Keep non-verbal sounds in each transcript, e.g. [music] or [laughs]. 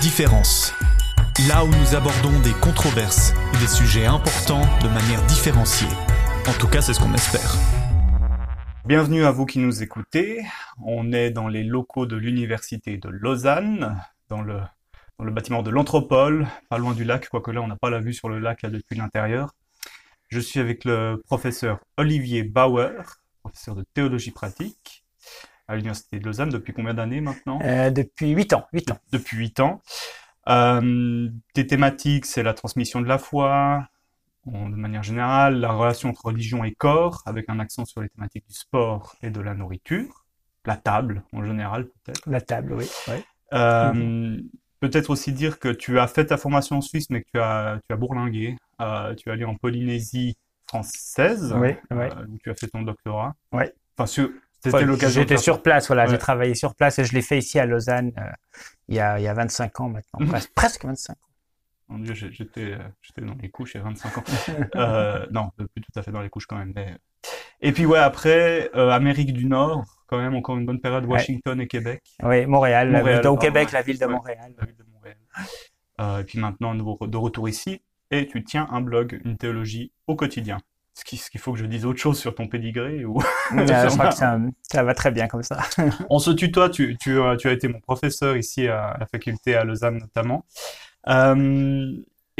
Différence. Là où nous abordons des controverses et des sujets importants de manière différenciée. En tout cas, c'est ce qu'on espère. Bienvenue à vous qui nous écoutez. On est dans les locaux de l'Université de Lausanne, dans le, bâtiment de l'Anthropole, pas loin du lac, quoique là on n'a pas la vue sur le lac depuis l'intérieur. Je suis avec le professeur Olivier Bauer, professeur de théologie pratique à l'Université de Lausanne depuis combien d'années maintenant? Euh, Depuis 8 ans. 8 ans. Depuis 8 ans. Euh, tes thématiques, c'est la transmission de la foi, de manière générale, la relation entre religion et corps, avec un accent sur les thématiques du sport et de la nourriture, la table en général peut-être. La table, oui. Euh, peut-être aussi dire que tu as fait ta formation en Suisse, mais que tu as, tu as bourlingué. Euh, tu es allé en Polynésie française, oui, où tu as fait ton doctorat. Oui. Enfin, c'était l'occasion. J'étais sur place, voilà, j'ai travaillé sur place et je l'ai fait ici à Lausanne il, y a, il y a 25 ans maintenant, [laughs] presque 25 ans. Mon Dieu, j'étais, j'étais dans les couches il y a 25 ans. [laughs] euh, non, plus tout à fait dans les couches quand même. Mais... Et puis ouais, après, euh, Amérique du Nord, quand même encore une bonne période, Washington et Québec. Oui, Montréal, Montréal au Québec, la ville de Montréal. La ville de Montréal. Euh, et puis maintenant, de retour ici, et tu tiens un blog, une théologie au quotidien. Est-ce qu'il faut que je dise autre chose sur ton pédigré ou [laughs] [laughs] euh, Je crois que ça, ça, va très bien comme ça. [laughs] On se tutoie, tu, tu, tu, as été mon professeur ici à la faculté à Lausanne notamment. Euh,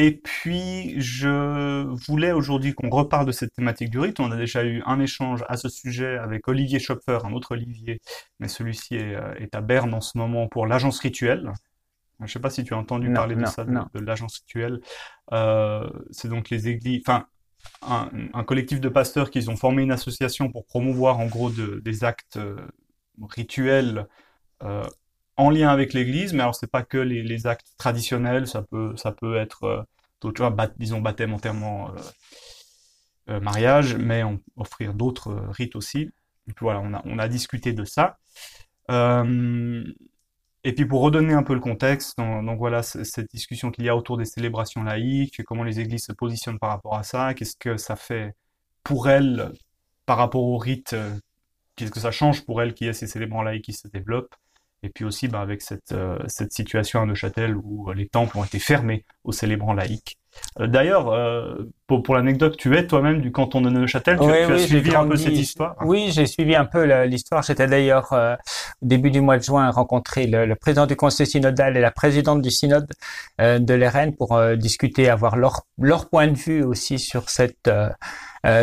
et puis, je voulais aujourd'hui qu'on reparle de cette thématique du rite. On a déjà eu un échange à ce sujet avec Olivier Schopfer, un autre Olivier, mais celui-ci est, euh, est, à Berne en ce moment pour l'agence rituelle. Je ne sais pas si tu as entendu parler de ça, de, de l'agence rituelle. Euh, c'est donc les églises, enfin, un, collectif de pasteurs qui ont formé une association pour promouvoir en gros de, des actes euh, rituels euh, en lien avec l'Église, mais alors c'est pas que les, actes traditionnels, ça peut ça peut être euh, disons baptême, enterrement, mariage, mais offrir d'autres rites aussi. Et voilà, on a on a discuté de ça. Et puis pour redonner un peu le contexte, donc, voilà cette discussion qu'il y a autour des célébrations laïques, comment les églises se positionnent par rapport à ça, qu'est-ce que ça fait pour elles par rapport aux rites, qu'est-ce que ça change pour elles qu'il y ait ces célébrants laïcs qui se développent. Et puis aussi bah, avec cette, euh, cette situation à Neuchâtel où euh, les temples ont été fermés aux célébrants laïcs. Euh, d'ailleurs, pour, pour l'anecdote, tu es toi-même du canton de Neuchâtel, tu, as suivi un peu cette histoire Oui, j'ai suivi un peu l'histoire. J'étais d'ailleurs au début du mois de juin rencontrer le, le, président du conseil synodal et la présidente du synode de l'ERN pour discuter, avoir leur, leur point de vue aussi sur cette,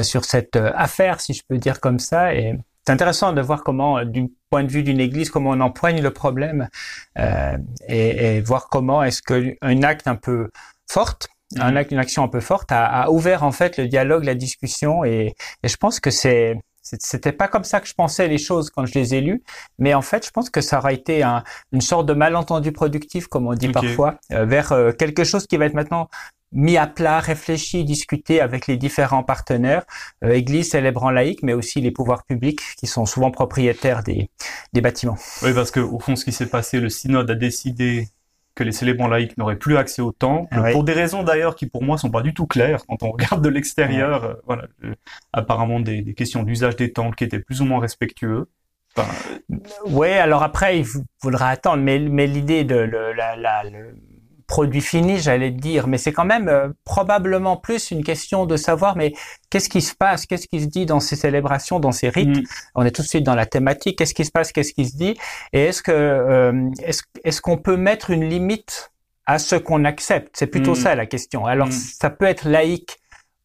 sur cette affaire, si je peux dire comme ça. Et c'est intéressant de voir comment, du point de vue d'une église, comment on empoigne le problème euh, et, et, voir comment est-ce qu'un acte un peu forte, un mhm. acte, une action un peu forte, a, a, ouvert en fait le dialogue, la discussion, et, et je pense que c'est c'était pas comme ça que je pensais les choses quand je les ai lues, mais en fait, je pense que ça aura été un, une sorte de malentendu productif, comme on dit parfois, euh, vers euh, quelque chose qui va être maintenant mis à plat, réfléchi, discuté avec les différents partenaires, euh, Église, célébrant laïque, mais aussi les pouvoirs publics qui sont souvent propriétaires des, des bâtiments. Oui, parce que au fond, ce qui s'est passé, le synode a décidé que les célébrants laïcs n'auraient plus accès au temple, pour des raisons d'ailleurs qui pour moi sont pas du tout claires quand on regarde de l'extérieur. Euh, voilà, euh, apparemment des, des questions d'usage des temples qui étaient plus ou moins respectueux. Enfin, oui, alors après il faudra attendre, mais, mais l'idée de le, la, la, le, produit fini, j'allais dire, mais c'est quand même euh, probablement plus une question de savoir, mais qu'est-ce qui se passe, qu'est-ce qui se dit dans ces célébrations, dans ces rites? Mm. On est tout de suite dans la thématique. Qu'est-ce qui se passe, qu'est-ce qui se dit, et est-ce que euh, est-ce qu'on peut mettre une limite à ce qu'on accepte? C'est plutôt mm. ça la question. Alors mm. ça peut être laïque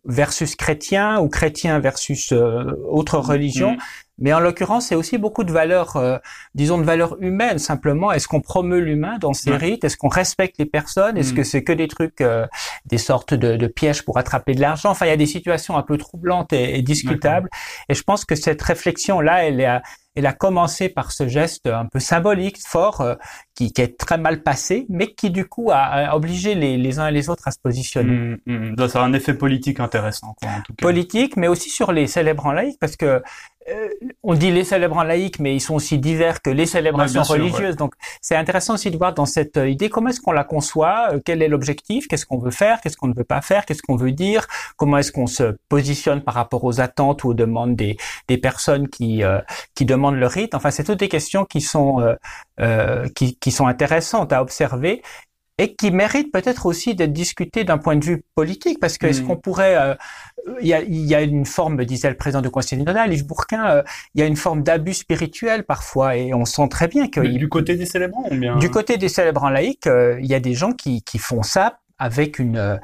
versus chrétien ou chrétien versus euh, autre religion. Mais en l'occurrence, c'est aussi beaucoup de valeurs, euh, disons de valeurs humaines. Simplement, est-ce qu'on promeut l'humain dans ces rites? Est-ce qu'on respecte les personnes? Est-ce mm. que c'est que des trucs, euh, des sortes de, de, pièges pour attraper de l'argent? Enfin, il y a des situations un peu troublantes et, et discutables. Et je pense que cette réflexion-là, elle est, elle a commencé par ce geste un peu symbolique, fort, euh, qui, qui, est très mal passé, mais qui du coup a, obligé les, les, uns et les autres à se positionner. Mmh, mmh. Ça a un effet politique intéressant, quoi, en tout cas. Politique, mais aussi sur les célébrants laïcs, parce que euh, on dit les célébrants laïcs, mais ils sont aussi divers que les célébrations religieuses. Donc, c'est intéressant aussi de voir dans cette euh, idée comment est-ce qu'on la conçoit, euh, quel est l'objectif, qu'est-ce qu'on veut faire, qu'est-ce qu'on ne veut pas faire, qu'est-ce qu'on veut dire, comment est-ce qu'on se positionne par rapport aux attentes ou aux demandes des, des personnes qui qui demandent le rite. Enfin, c'est toutes des questions qui sont qui, qui sont intéressantes à observer et qui mérite peut-être aussi d'être discuté d'un point de vue politique, parce que est-ce mm. qu'on pourrait, euh, il y, a, y, a, une forme, me disait le président du Conseil synodal, Yves Bourquin, euh, il y a une forme d'abus spirituel parfois, et on sent très bien que... Du côté des célébrants bien Du côté des célébrants laïcs, euh, il y a des gens qui, qui font ça avec une, euh,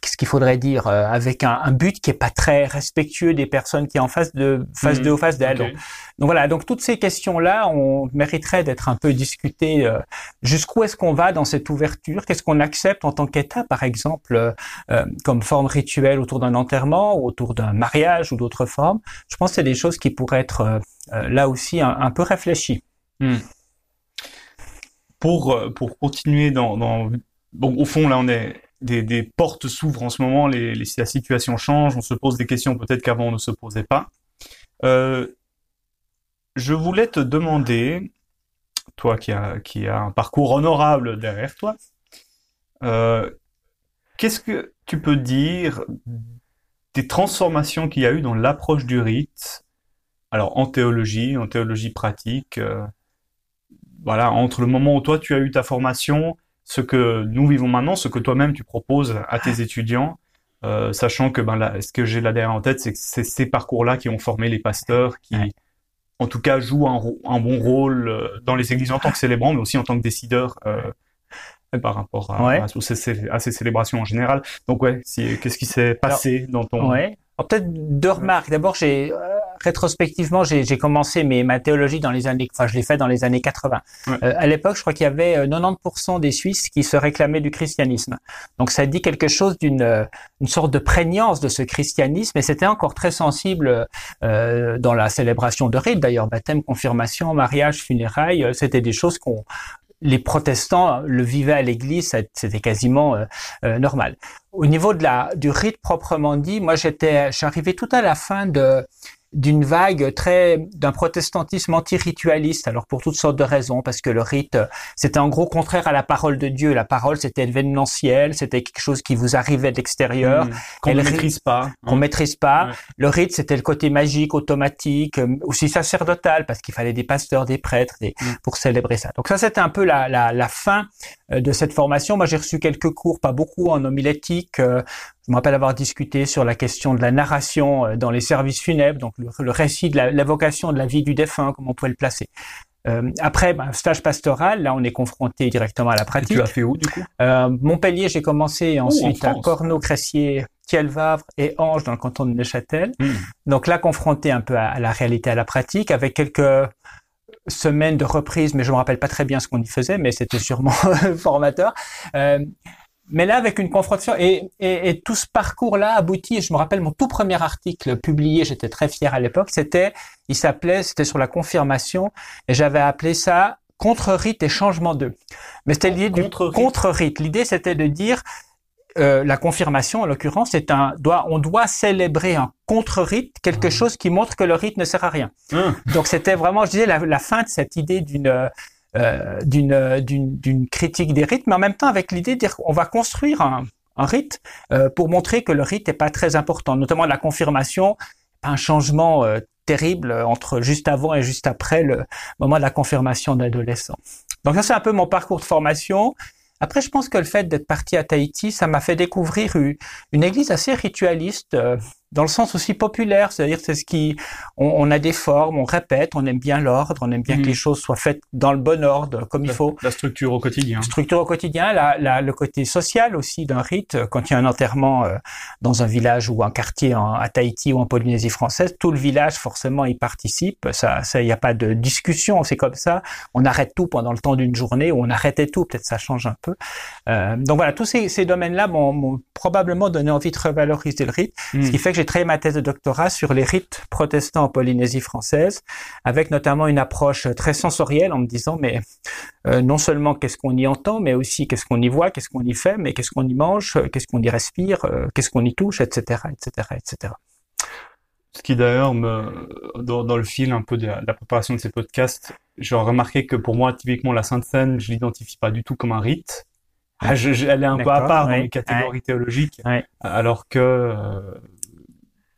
qu'est-ce qu'il faudrait dire, euh, avec un, but qui est pas très respectueux des personnes qui sont en face de, face de ou face d'elles. Donc, voilà, donc toutes ces questions-là, on mériterait d'être un peu discutées. Euh, jusqu'où est-ce qu'on va dans cette ouverture? Qu'est-ce qu'on accepte en tant qu'État, par exemple, comme forme rituelle autour d'un enterrement, ou autour d'un mariage ou d'autres formes? Je pense que c'est des choses qui pourraient être là aussi un, peu réfléchies. Hmm. Pour, pour continuer dans, dans bon, au fond, là, on est des, des portes s'ouvrent en ce moment, les, les, la situation change, on se pose des questions peut-être qu'avant on ne se posait pas. Euh, je voulais te demander, toi qui as qui a un parcours honorable derrière toi, euh, qu'est-ce que tu peux dire des transformations qu'il y a eu dans l'approche du rite, alors en théologie, en théologie pratique, euh, voilà, entre le moment où toi tu as eu ta formation ce que nous vivons maintenant, ce que toi-même tu proposes à tes étudiants, euh, sachant que ben là, ce que j'ai là derrière en tête, c'est que c'est ces parcours-là qui ont formé les pasteurs, qui en tout cas jouent un, un, bon rôle euh, dans les églises en tant que célébrants, mais aussi en tant que décideurs euh, par rapport à, à, ces, à, ces, célébrations en général. Donc ouais, qu'est-ce qui s'est passé dans ton... Ouais. Peut-être deux remarques. D'abord, j'ai euh, rétrospectivement, j'ai commencé mes, ma théologie dans les années, enfin, je l'ai fait dans les années 80. Euh, à l'époque, je crois qu'il y avait 90% euh, des Suisses qui se réclamaient du christianisme. Donc, ça dit quelque chose d'une euh, une sorte de prégnance de ce christianisme, et c'était encore très sensible euh, dans la célébration de rites. D'ailleurs, baptême, confirmation, mariage, funérailles, c'était des choses qu'on les protestants le vivaient à l'église, c'était quasiment normal. Au niveau de la du rite proprement dit, moi j'étais, arrivé tout à la fin de d'une vague très d'un protestantisme anti-ritualiste. Alors pour toutes sortes de raisons, parce que le rite c'était en gros contraire à la parole de Dieu. La parole c'était événementiel, c'était quelque chose qui vous arrivait de l'extérieur, mmh. qu'on ne maîtrise pas, qu'on maîtrise pas. Le rite c'était le côté magique, automatique, euh, aussi sacerdotal, parce qu'il fallait des pasteurs, des prêtres des, mmh. pour célébrer ça. Donc ça c'était un peu la, la, la fin de cette formation. Moi j'ai reçu quelques cours, pas beaucoup en homilétique, euh, je me rappelle avoir discuté sur la question de la narration euh, dans les services funèbres, donc le, récit de l'évocation de la vie du défunt, comment on pouvait le placer. Euh, après, ben, stage pastoral, là, on est confronté directement à la pratique. Et tu as fait où, du coup? Euh, Montpellier, j'ai commencé, ensuite à Corneau, Cressier, Thielvavre et Ange dans le canton de Neuchâtel. Hmm. Donc là, confronté un peu à, la réalité, à la pratique, avec quelques semaines de reprise, mais je me rappelle pas très bien ce qu'on y faisait, mais c'était sûrement [laughs] formateur. Euh, mais là, avec une confrontation, et, et, et tout ce parcours-là aboutit, je me rappelle mon tout premier article publié, j'étais très fier à l'époque, c'était, il s'appelait, c'était sur la confirmation, et j'avais appelé ça contre-rite et changement d'eux. Mais c'était l'idée du contre-rite. L'idée, c'était de dire, euh, la confirmation, en l'occurrence, c'est un doit, on doit célébrer un contre-rite, quelque ah. chose qui montre que le rite ne sert à rien. Ah. Donc c'était vraiment, je disais, la, la, fin de cette idée d'une euh, d'une d'une critique des rites, mais en même temps avec l'idée de dire qu'on va construire un, un rite euh, pour montrer que le rite n'est pas très important, notamment la confirmation, un changement euh, terrible entre juste avant et juste après le moment de la confirmation d'adolescent. Donc ça c'est un peu mon parcours de formation. Après, je pense que le fait d'être parti à Tahiti, ça m'a fait découvrir une, église assez ritualiste dans le sens aussi populaire, c'est-à-dire c'est ce qui, on, a des formes, on répète, on aime bien l'ordre, on aime bien que mm. les choses soient faites dans le bon ordre, comme il faut. La structure au quotidien. Structure au quotidien, la, la, le côté social aussi d'un rite. Quand il y a un enterrement euh, dans un village ou un quartier en, à Tahiti ou en Polynésie française, tout le village forcément y participe. Ça, ça, il n'y a pas de discussion, c'est comme ça. On arrête tout pendant le temps d'une journée ou on arrêtait tout, peut-être ça change un peu. Euh, donc voilà, tous ces, ces domaines-là m'ont probablement donné envie de revaloriser le rite, ce mm. qui fait que travaillé ma thèse de doctorat sur les rites protestants en Polynésie française, avec notamment une approche très sensorielle en me disant, mais euh, non seulement qu'est-ce qu'on y entend, mais aussi qu'est-ce qu'on y voit, qu'est-ce qu'on y fait, mais qu'est-ce qu'on y mange, qu'est-ce qu'on y respire, euh, qu'est-ce qu'on y touche, etc., etc., etc. Ce qui d'ailleurs me, dans, le fil un peu de la, préparation de ces podcasts, j'ai remarqué que pour moi, typiquement, la Sainte Seine, je l'identifie pas du tout comme un rite. Ah, je, elle est un peu à part dans les catégories théologiques, alors que euh,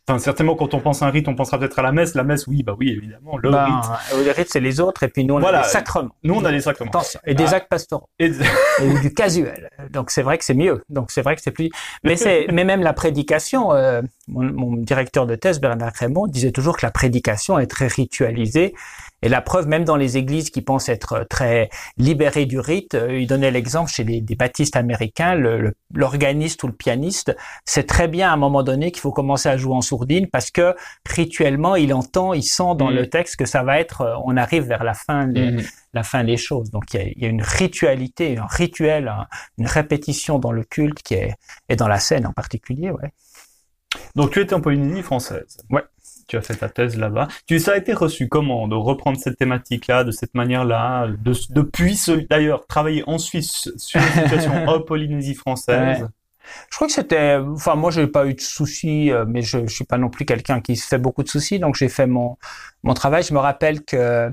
Enfin, certainement, quand on pense à un rite, on pensera peut-être à la messe. La messe, oui, bah oui, évidemment, le Ben, rite. euh, le rite, c'est les autres, et puis nous, on Voilà. a les sacrements. Nous, on a les sacrements. Attention. Et des Ah. actes pastoraux. Et- [laughs] du casuel. Donc c'est vrai que c'est mieux. Donc c'est vrai que c'est plus. Mais c'est mais même la prédication. euh, mon, mon directeur de thèse Bernard Raymond disait toujours que la prédication est très ritualisée. Et la preuve, même dans les églises qui pensent être très libérées du rite, euh, il donnait l'exemple chez les, des baptistes américains, le- le- l'organiste ou le pianiste sait très bien à un moment donné qu'il faut commencer à jouer en sourdine parce que rituellement, il entend, il sent dans Mm. le texte que ça va être, euh, on arrive vers la fin, des- Mhm. la fin des choses. Donc il y a, il y a une ritualité, un rituel, un- une répétition dans le culte qui est et dans la scène en particulier. Ouais. Donc, tu étais en Polynésie française. Ouais. Tu as fait ta thèse là-bas. Tu, ça a été reçu comment de reprendre cette thématique-là, de cette manière-là, de, depuis ce, d'ailleurs, travailler en Suisse sur la situation [laughs] en Polynésie française? Ouais. Je crois que c'était, enfin moi j'ai pas eu de soucis, euh, mais je, je suis pas non plus quelqu'un qui se fait beaucoup de soucis, donc j'ai fait mon mon travail. Je me rappelle que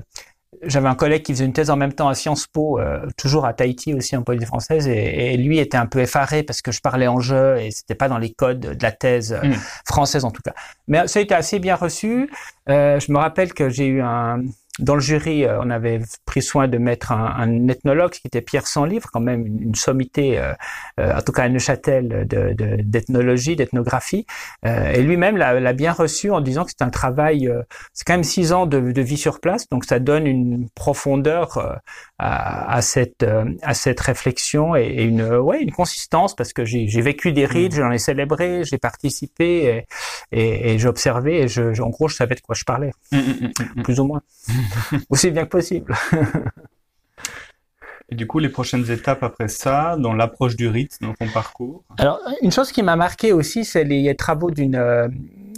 j'avais un collègue qui faisait une thèse en même temps à Sciences Po, euh, toujours à Tahiti aussi en Polynésie française, et, et lui était un peu effaré parce que je parlais en jeu et c'était pas dans les codes de la thèse euh, Mm. française en tout cas. Mais ça a été assez bien reçu. Euh, je me rappelle que j'ai eu un dans le jury, euh, on avait pris soin de mettre un, un ethnologue qui était Pierre Sanlivre, quand même une, sommité, euh, euh, en tout cas à Neuchâtel, de- de- d'ethnologie, d'ethnographie. Euh, et lui-même l'a l'a bien reçu en disant que c'est un travail, euh, c'est quand même six ans de, de vie sur place, donc ça donne une profondeur euh, à, à cette euh, à cette réflexion et, et une ouais une consistance parce que j'ai vécu des rites, j'en ai célébré, j'ai participé et, et, et j'ai observé et je, je- en gros je savais de quoi je parlais Mm, mm, mm, mm. plus ou moins [laughs] aussi bien que possible. [laughs] Et du coup, les prochaines étapes après ça, dans l'approche du rite, dans ton parcours? Alors, une chose qui m'a marqué aussi, c'est les travaux d'une euh,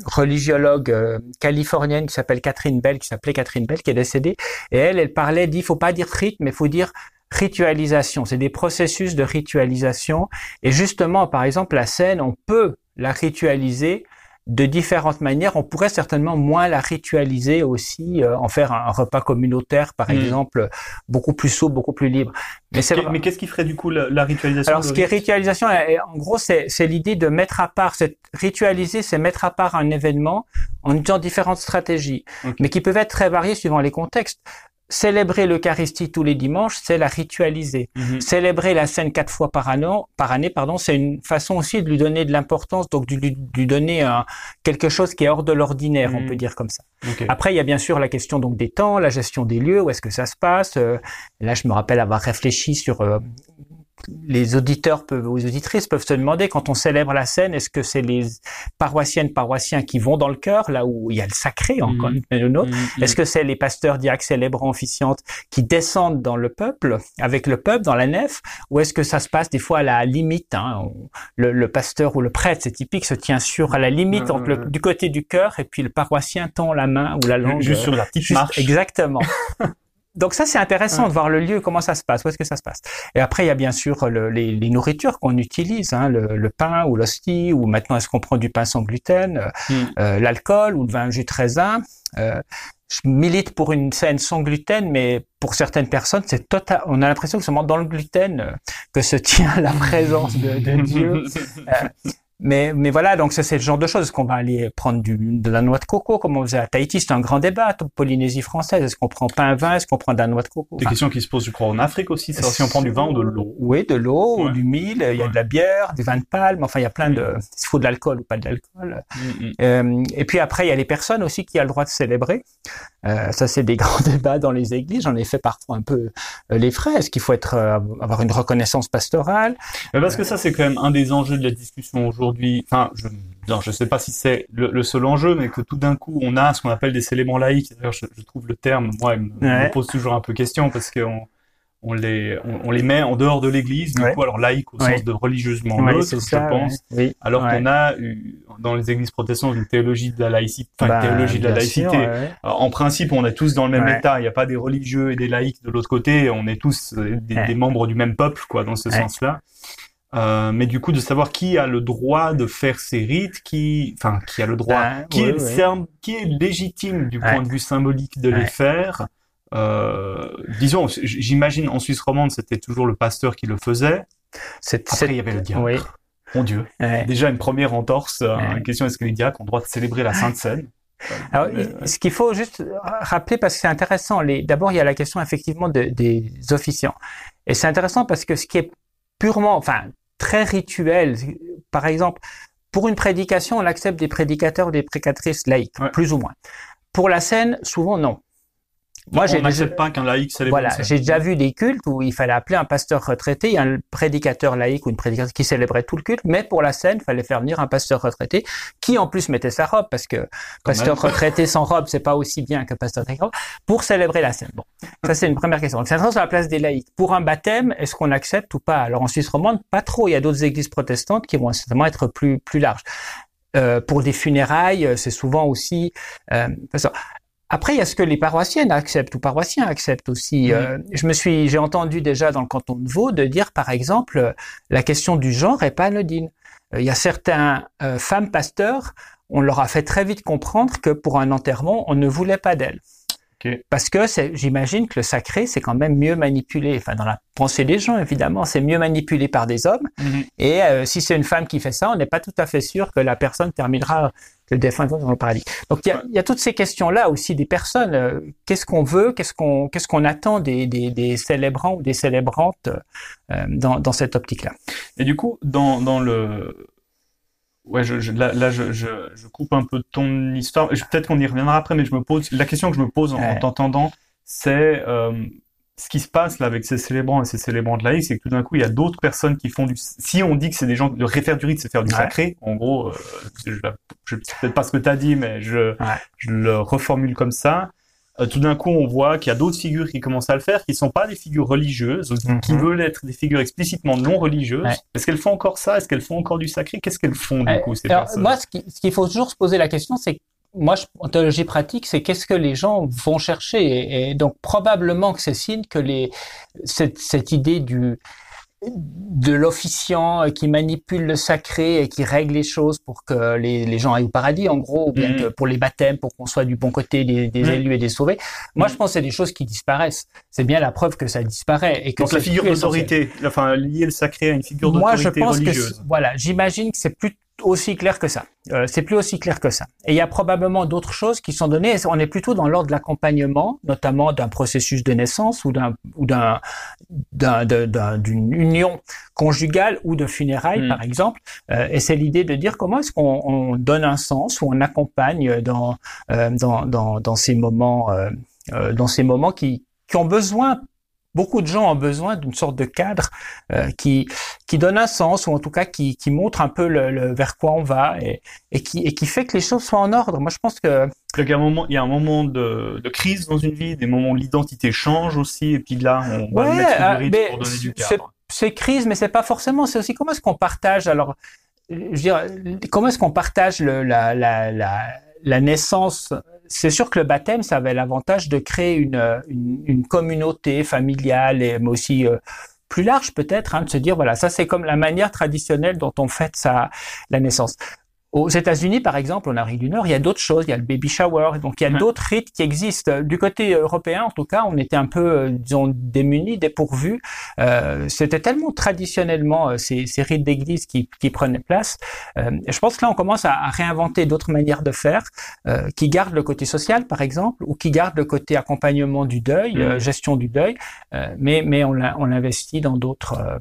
religiologue euh, californienne qui s'appelle Catherine Bell, qui s'appelait Catherine Bell, qui est décédée. Et elle, elle parlait, dit, faut pas dire rite, mais faut dire ritualisation. C'est des processus de ritualisation. Et justement, par exemple, la scène, on peut la ritualiser de différentes manières. On pourrait certainement moins la ritualiser aussi, euh, en faire un, un repas communautaire, par Mm. exemple, beaucoup plus souple, beaucoup plus libre. Mais c'est Mais qu'est-ce qui ferait du coup la, la ritualisation alors, ce qui est ritualisation, en gros, c'est c'est l'idée de mettre à part, cette ritualiser, c'est mettre à part un événement en utilisant différentes stratégies, mais qui peuvent être très variées suivant les contextes. Célébrer l'Eucharistie tous les dimanches, c'est la ritualiser. Mhm. Célébrer la scène quatre fois par, anneau, par année, pardon, c'est une façon aussi de lui donner de l'importance, donc de lui, de lui donner un- quelque chose qui est hors de l'ordinaire, on Mhm. peut dire comme ça. Après, il y a bien sûr la question donc des temps, la gestion des lieux, où est-ce que ça se passe. Euh, là, je me rappelle avoir réfléchi sur euh, les auditeurs peuvent, ou les auditrices peuvent se demander quand on célèbre la scène, est-ce que c'est les paroissiennes, paroissiens qui vont dans le cœur, là où il y a le sacré encore Mhm. une autre? Mhm. Est-ce que c'est les pasteurs, diacres, célébrants, officiantes qui descendent dans le peuple, avec le peuple, dans la nef, ou est-ce que ça se passe des fois à la limite hein, on- le, le pasteur ou le prêtre, c'est typique, se tient sur à la limite entre le- du côté du cœur et puis le paroissien tend la main ou la langue. Juste sur la petite marche. Exactement. [laughs] Donc ça, c'est intéressant Ouais. de voir le lieu, comment ça se passe, où est-ce que ça se passe. Et après, il y a bien sûr le- les, les nourritures qu'on utilise, hein, le, le pain ou l'hostie, ou maintenant est-ce qu'on prend du pain sans gluten, euh, Mhm. euh, l'alcool ou le vin jus de raisin. Euh, je milite pour une scène sans gluten, mais pour certaines personnes, c'est total. On a l'impression que seulement dans le gluten que se tient [laughs] la présence de, de Dieu. [laughs] Mais, mais voilà, donc c'est le genre de choses. Est-ce qu'on va aller prendre du, de la noix de coco, comme on faisait à Tahiti C'est un grand débat. en Polynésie française, est-ce qu'on prend pain vin? Est-ce qu'on prend de la noix de coco? Des Enfin, questions qui se posent, je crois, en Afrique aussi, c'est si on prend du vin ou de l'eau. Oui, de l'eau, Ouais. du mil, il y a de la bière, du vin de palme. Enfin, il y a plein de. S'il faut de l'alcool ou pas de l'alcool. Mhm. Euh, et puis après, il y a les personnes aussi qui ont le droit de célébrer. Euh, ça, c'est des [laughs] grands débats dans les églises. J'en ai fait parfois un peu euh, les frais. Est-ce qu'il faut être avoir une reconnaissance pastorale? Parce que ça, c'est quand même un des enjeux de la discussion aujourd'hui. Enfin, je non, je sais pas si c'est le, le seul enjeu, mais que tout d'un coup, on a ce qu'on appelle des célébrants laïques. D'ailleurs, je, je trouve le terme, moi, il me, pose toujours un peu question parce qu'on on les, on, on les met en dehors de l'Église, du Ouais. coup, alors laïque au Ouais. sens de religieusement neutre, c'est je ça. pense. Oui. Alors qu'on a dans les églises protestantes une théologie de la laïcité, enfin Bah, une théologie de la laïcité. sûr, ouais. Alors, en principe, on est tous dans le même état. Il n'y a pas des religieux et des laïcs de l'autre côté. On est tous euh, des, des membres du même peuple, quoi, dans ce sens-là. Euh, mais du coup, de savoir qui a le droit de faire ces rites, qui, enfin, qui a le droit, Ben, qui, ouais, est, ouais. sym- qui est légitime du Ouais. point de vue symbolique de les faire. Euh, disons, j'imagine en Suisse romande, c'était toujours le pasteur qui le faisait. Après, il y avait le diacre. Oui. Mon Dieu. Déjà une première entorse. La question est-ce que les diacres ont le droit de célébrer la Sainte Seine [laughs] alors, ce qu'il faut juste rappeler, parce que c'est intéressant, d'abord, il y a la question effectivement des officiants. Et c'est intéressant parce que ce qui est purement, enfin, très rituel, par exemple, pour une prédication, on accepte des prédicateurs des prédicatrices laïques, plus ou moins. Pour la scène, souvent non. Moi, j'ai n'accepte pas qu'un laïc. Voilà, j'ai déjà vu des cultes où il fallait appeler un pasteur retraité, un prédicateur laïque ou une prédicatrice qui célébrait tout le culte, mais pour la scène, il fallait faire venir un pasteur retraité qui en plus mettait sa robe parce que pasteur retraité sans robe, c'est pas aussi bien qu'un pasteur avec robe pour célébrer la scène. Bon, ça c'est une première question. Donc, c'est sur la place des laïcs. Pour un baptême, est-ce qu'on accepte ou pas? Alors en Suisse romande, pas trop. Il y a d'autres églises protestantes qui vont certainement être plus plus larges. Euh, pour des funérailles, c'est souvent aussi. Euh, après, il y a ce que les paroissiennes acceptent ou paroissiens acceptent aussi. Euh, je me suis, j'ai entendu déjà dans le canton de Vaud de dire, par exemple, la question du genre est pas anodine. Euh, il y a certains euh, femmes pasteurs, on leur a fait très vite comprendre que pour un enterrement, on ne voulait pas d'elles. Parce que j'imagine que le sacré, c'est quand même mieux manipulé. Enfin, dans la pensée des gens, évidemment, c'est mieux manipulé par des hommes. Mhm. Et euh, si c'est une femme qui fait ça, on n'est pas tout à fait sûr que la personne terminera le défunt dans le paradis. Donc il y a, y a, toutes ces questions-là aussi des personnes. Euh, qu'est-ce qu'on veut Qu'est-ce qu'on qu'est-ce qu'on attend des, des, des, célébrants ou des célébrantes euh, dans, dans cette optique-là Et du coup, dans, dans le Ouais, je, je, là, là je, je, je, coupe un peu ton histoire. Peut-être qu'on y reviendra après, mais je me pose la question que je me pose en, t'entendant, c'est euh, ce qui se passe là avec ces célébrants et ces célébrants de laïcs, c'est que tout d'un coup, il y a d'autres personnes qui font du. Si on dit que c'est des gens, le réfère du rite, c'est faire du sacré. En gros, euh, je, je peut-être pas ce que tu as dit, mais je, je le reformule comme ça. Euh, tout d'un coup, on voit qu'il y a d'autres figures qui commencent à le faire, qui ne sont pas des figures religieuses, qui mhm. veulent être des figures explicitement non religieuses. Est-ce qu'elles font encore ça? Est-ce qu'elles font encore du sacré? Qu'est-ce qu'elles font du coup ces alors, Moi, ce qu'il faut toujours se poser la question, c'est moi, en théologie pratique, c'est qu'est-ce que les gens vont chercher, et, donc probablement que c'est signe que les cette, cette idée du de l'officiant euh, qui manipule le sacré et qui règle les choses pour que les, les gens aillent au paradis, en gros, ou bien que pour les baptêmes, pour qu'on soit du bon côté des, des mm. élus et des sauvés. Moi, mm. je pense que c'est des choses qui disparaissent. C'est bien la preuve que ça disparaît. Et que Donc la figure d'autorité, enfin lier le sacré à une figure d'autorité religieuse. Moi, je pense que voilà, j'imagine que c'est plus aussi clair que ça. Euh, c'est plus aussi clair que ça. Et il y a probablement d'autres choses qui sont données. On est plutôt dans l'ordre de l'accompagnement, notamment d'un processus de naissance ou d'un ou d'un d'une union conjugale ou de funérailles, hmm. par exemple. Euh, et c'est l'idée de dire comment est-ce qu'on donne un sens ou on accompagne dans euh, dans, dans, dans ces moments euh, euh, dans ces moments qui qui ont besoin beaucoup de gens ont besoin d'une sorte de cadre euh, qui qui donne un sens ou en tout cas qui, qui montre un peu le, vers quoi on va et, et, qui et qui fait que les choses soient en ordre. Moi, je pense que il y a un moment, il y a un moment de, de crise dans une vie, des moments où l'identité change aussi, et puis là, on va mettre du rythme pour donner du cadre. C'est crise, mais c'est pas forcément. C'est aussi comment est-ce qu'on partage. Alors, je veux dire, comment est-ce qu'on partage le, la, la, la, la naissance c'est sûr que le baptême, ça avait l'avantage de créer une, une, communauté familiale, et, mais aussi euh, plus large peut-être, hein, de se dire, voilà, ça c'est comme la manière traditionnelle dont on fête sa, la naissance. Aux États-Unis, par exemple, en Amérique du Nord, il y a d'autres choses. Il y a le baby shower, donc il y a d'autres rites qui existent. Du côté européen, en tout cas, on était un peu, euh, disons, démunis, dépourvus. Euh, C'était tellement traditionnellement euh, ces, ces, rites d'église qui, qui, prenaient place. Euh, je pense que là, on commence à, à réinventer d'autres manières de faire, euh, qui gardent le côté social, par exemple, ou qui gardent le côté accompagnement du deuil, mmh. gestion du deuil, mais mais on l'investit dans d'autres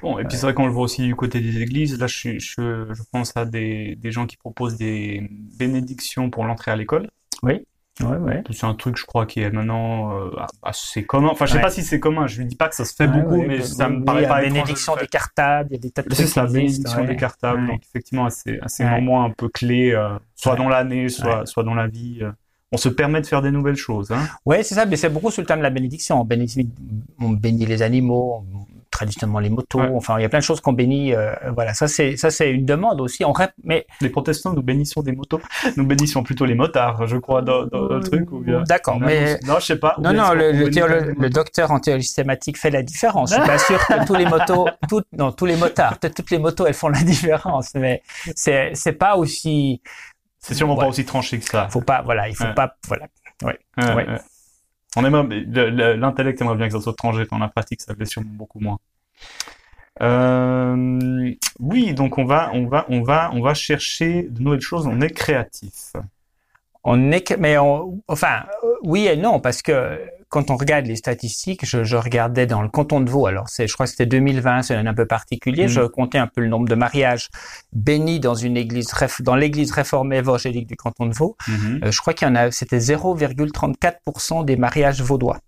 Bon, et puis c'est vrai qu'on le voit aussi du côté des églises. Là, je, je, je pense à des, des gens qui proposent des bénédictions pour l'entrée à l'école. Oui. Ouais, ouais. C'est un truc, je crois, qui est maintenant euh, assez commun. Enfin, je sais pas si c'est commun. Je ne dis pas que ça se fait beaucoup, mais ça me paraît pas Il y a la bénédiction décartable, il y a des tas de C'est ça, bénédiction décartable. Donc, effectivement, c'est un moment un peu clé, euh, soit dans l'année, soit, soit dans la vie. Euh. On se permet de faire des nouvelles choses. Hein. Oui, c'est ça, mais c'est beaucoup sur le thème de la bénédiction. On bénit, on bénit les animaux, traditionnellement les motos. Enfin, il y a plein de choses qu'on bénit. Euh, voilà, ça c'est ça c'est une demande aussi. On mais les protestants nous bénissons des motos. Nous bénissons plutôt les motards, je crois, dans, dans le truc. D'accord, mais non, je sais pas. Non, non, le, le, docteur en théologie systématique fait la différence. Je suis pas sûr que tous les motos, [laughs] toutes, non, tous les motards, toutes les motos, elles font la différence, mais c'est c'est pas aussi. C'est sûrement pas aussi tranché que ça. Faut pas, voilà, il faut pas, voilà. Ouais. ouais. On aimerait, l'intellect aimerait bien que ça soit tranché. Dans la pratique, ça fait sûrement beaucoup moins. Euh, oui, donc on va, on va, on va, on va chercher de nouvelles choses. On est créatif. On est, mais on, enfin, euh, oui et non, parce que quand on regarde les statistiques, je, je regardais dans le canton de Vaud, alors c'est, je crois que c'était 2020, c'est un peu particulier, Mhm. je comptais un peu le nombre de mariages bénis dans une église, dans l'église réformée évangélique du canton de Vaud. Mhm. Euh, je crois qu'il y en a, c'était 0,34% des mariages vaudois.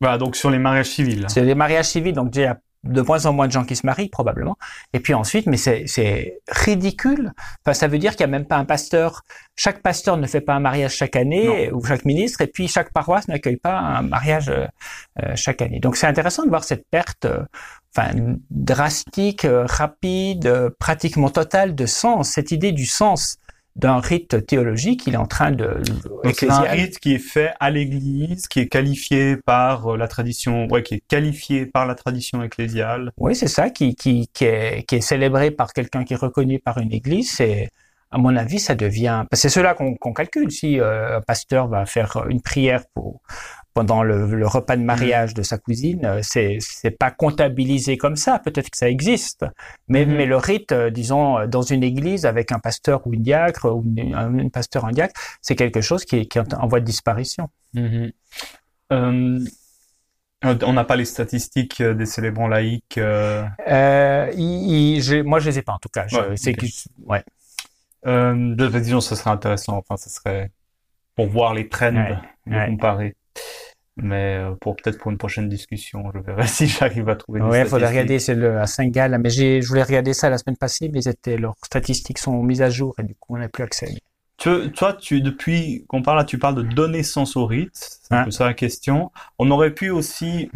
Voilà, donc sur les mariages civils. C'est les mariages civils, donc a de moins en moins de gens qui se marient, probablement. Et puis ensuite, mais c'est, c'est ridicule. Enfin, ça veut dire qu'il n'y a même pas un pasteur. Chaque pasteur ne fait pas un mariage chaque année, ou chaque ministre, et puis chaque paroisse n'accueille pas un mariage euh, euh, chaque année. Donc c'est intéressant de voir cette perte, euh, enfin drastique, euh, rapide, euh, pratiquement totale de sens. Cette idée du sens d'un rite théologique, il est en train de c'est un rite qui est fait à l'église, qui est qualifié par euh, la tradition, ouais, qui est qualifié par la tradition ecclésiale. Oui, c'est ça, qui, qui, qui, est, qui est célébré par quelqu'un qui est reconnu par une église. Et à mon avis, ça devient. C'est cela qu'on qu'on calcule. Si euh, un pasteur va faire une prière pour pendant le, le repas de mariage de sa cousine, euh, c'est c'est pas comptabilisé comme ça. Peut-être que ça existe, mais Mhm. mais le rite, euh, disons, euh, dans une église avec un pasteur ou une diacre ou une, un, une pasteur un diacre, c'est quelque chose qui est, qui est en voie de disparition. Euh, on n'a pas les statistiques des célébrants laïcs. euh, Euh, il- il- je- moi, je les ai pas en tout cas. Je, Ouais, c'est que- ouais. Euh, disons, ce serait intéressant. Enfin, ce serait pour voir les trends, ouais. comparer. Mais euh, pour peut-être pour une prochaine discussion, je verrai [laughs] si j'arrive à trouver Ouais, il faudrait regarder, c'est le, à Saint-Gall, mais j'ai, je voulais regarder ça la semaine passée, mais ils étaient, leurs statistiques sont mises à jour et du coup, on n'a plus accès. Tu- toi, tu, depuis qu'on parle là, tu parles de donner sens au rite. C'est Hein. ça la question. On aurait pu aussi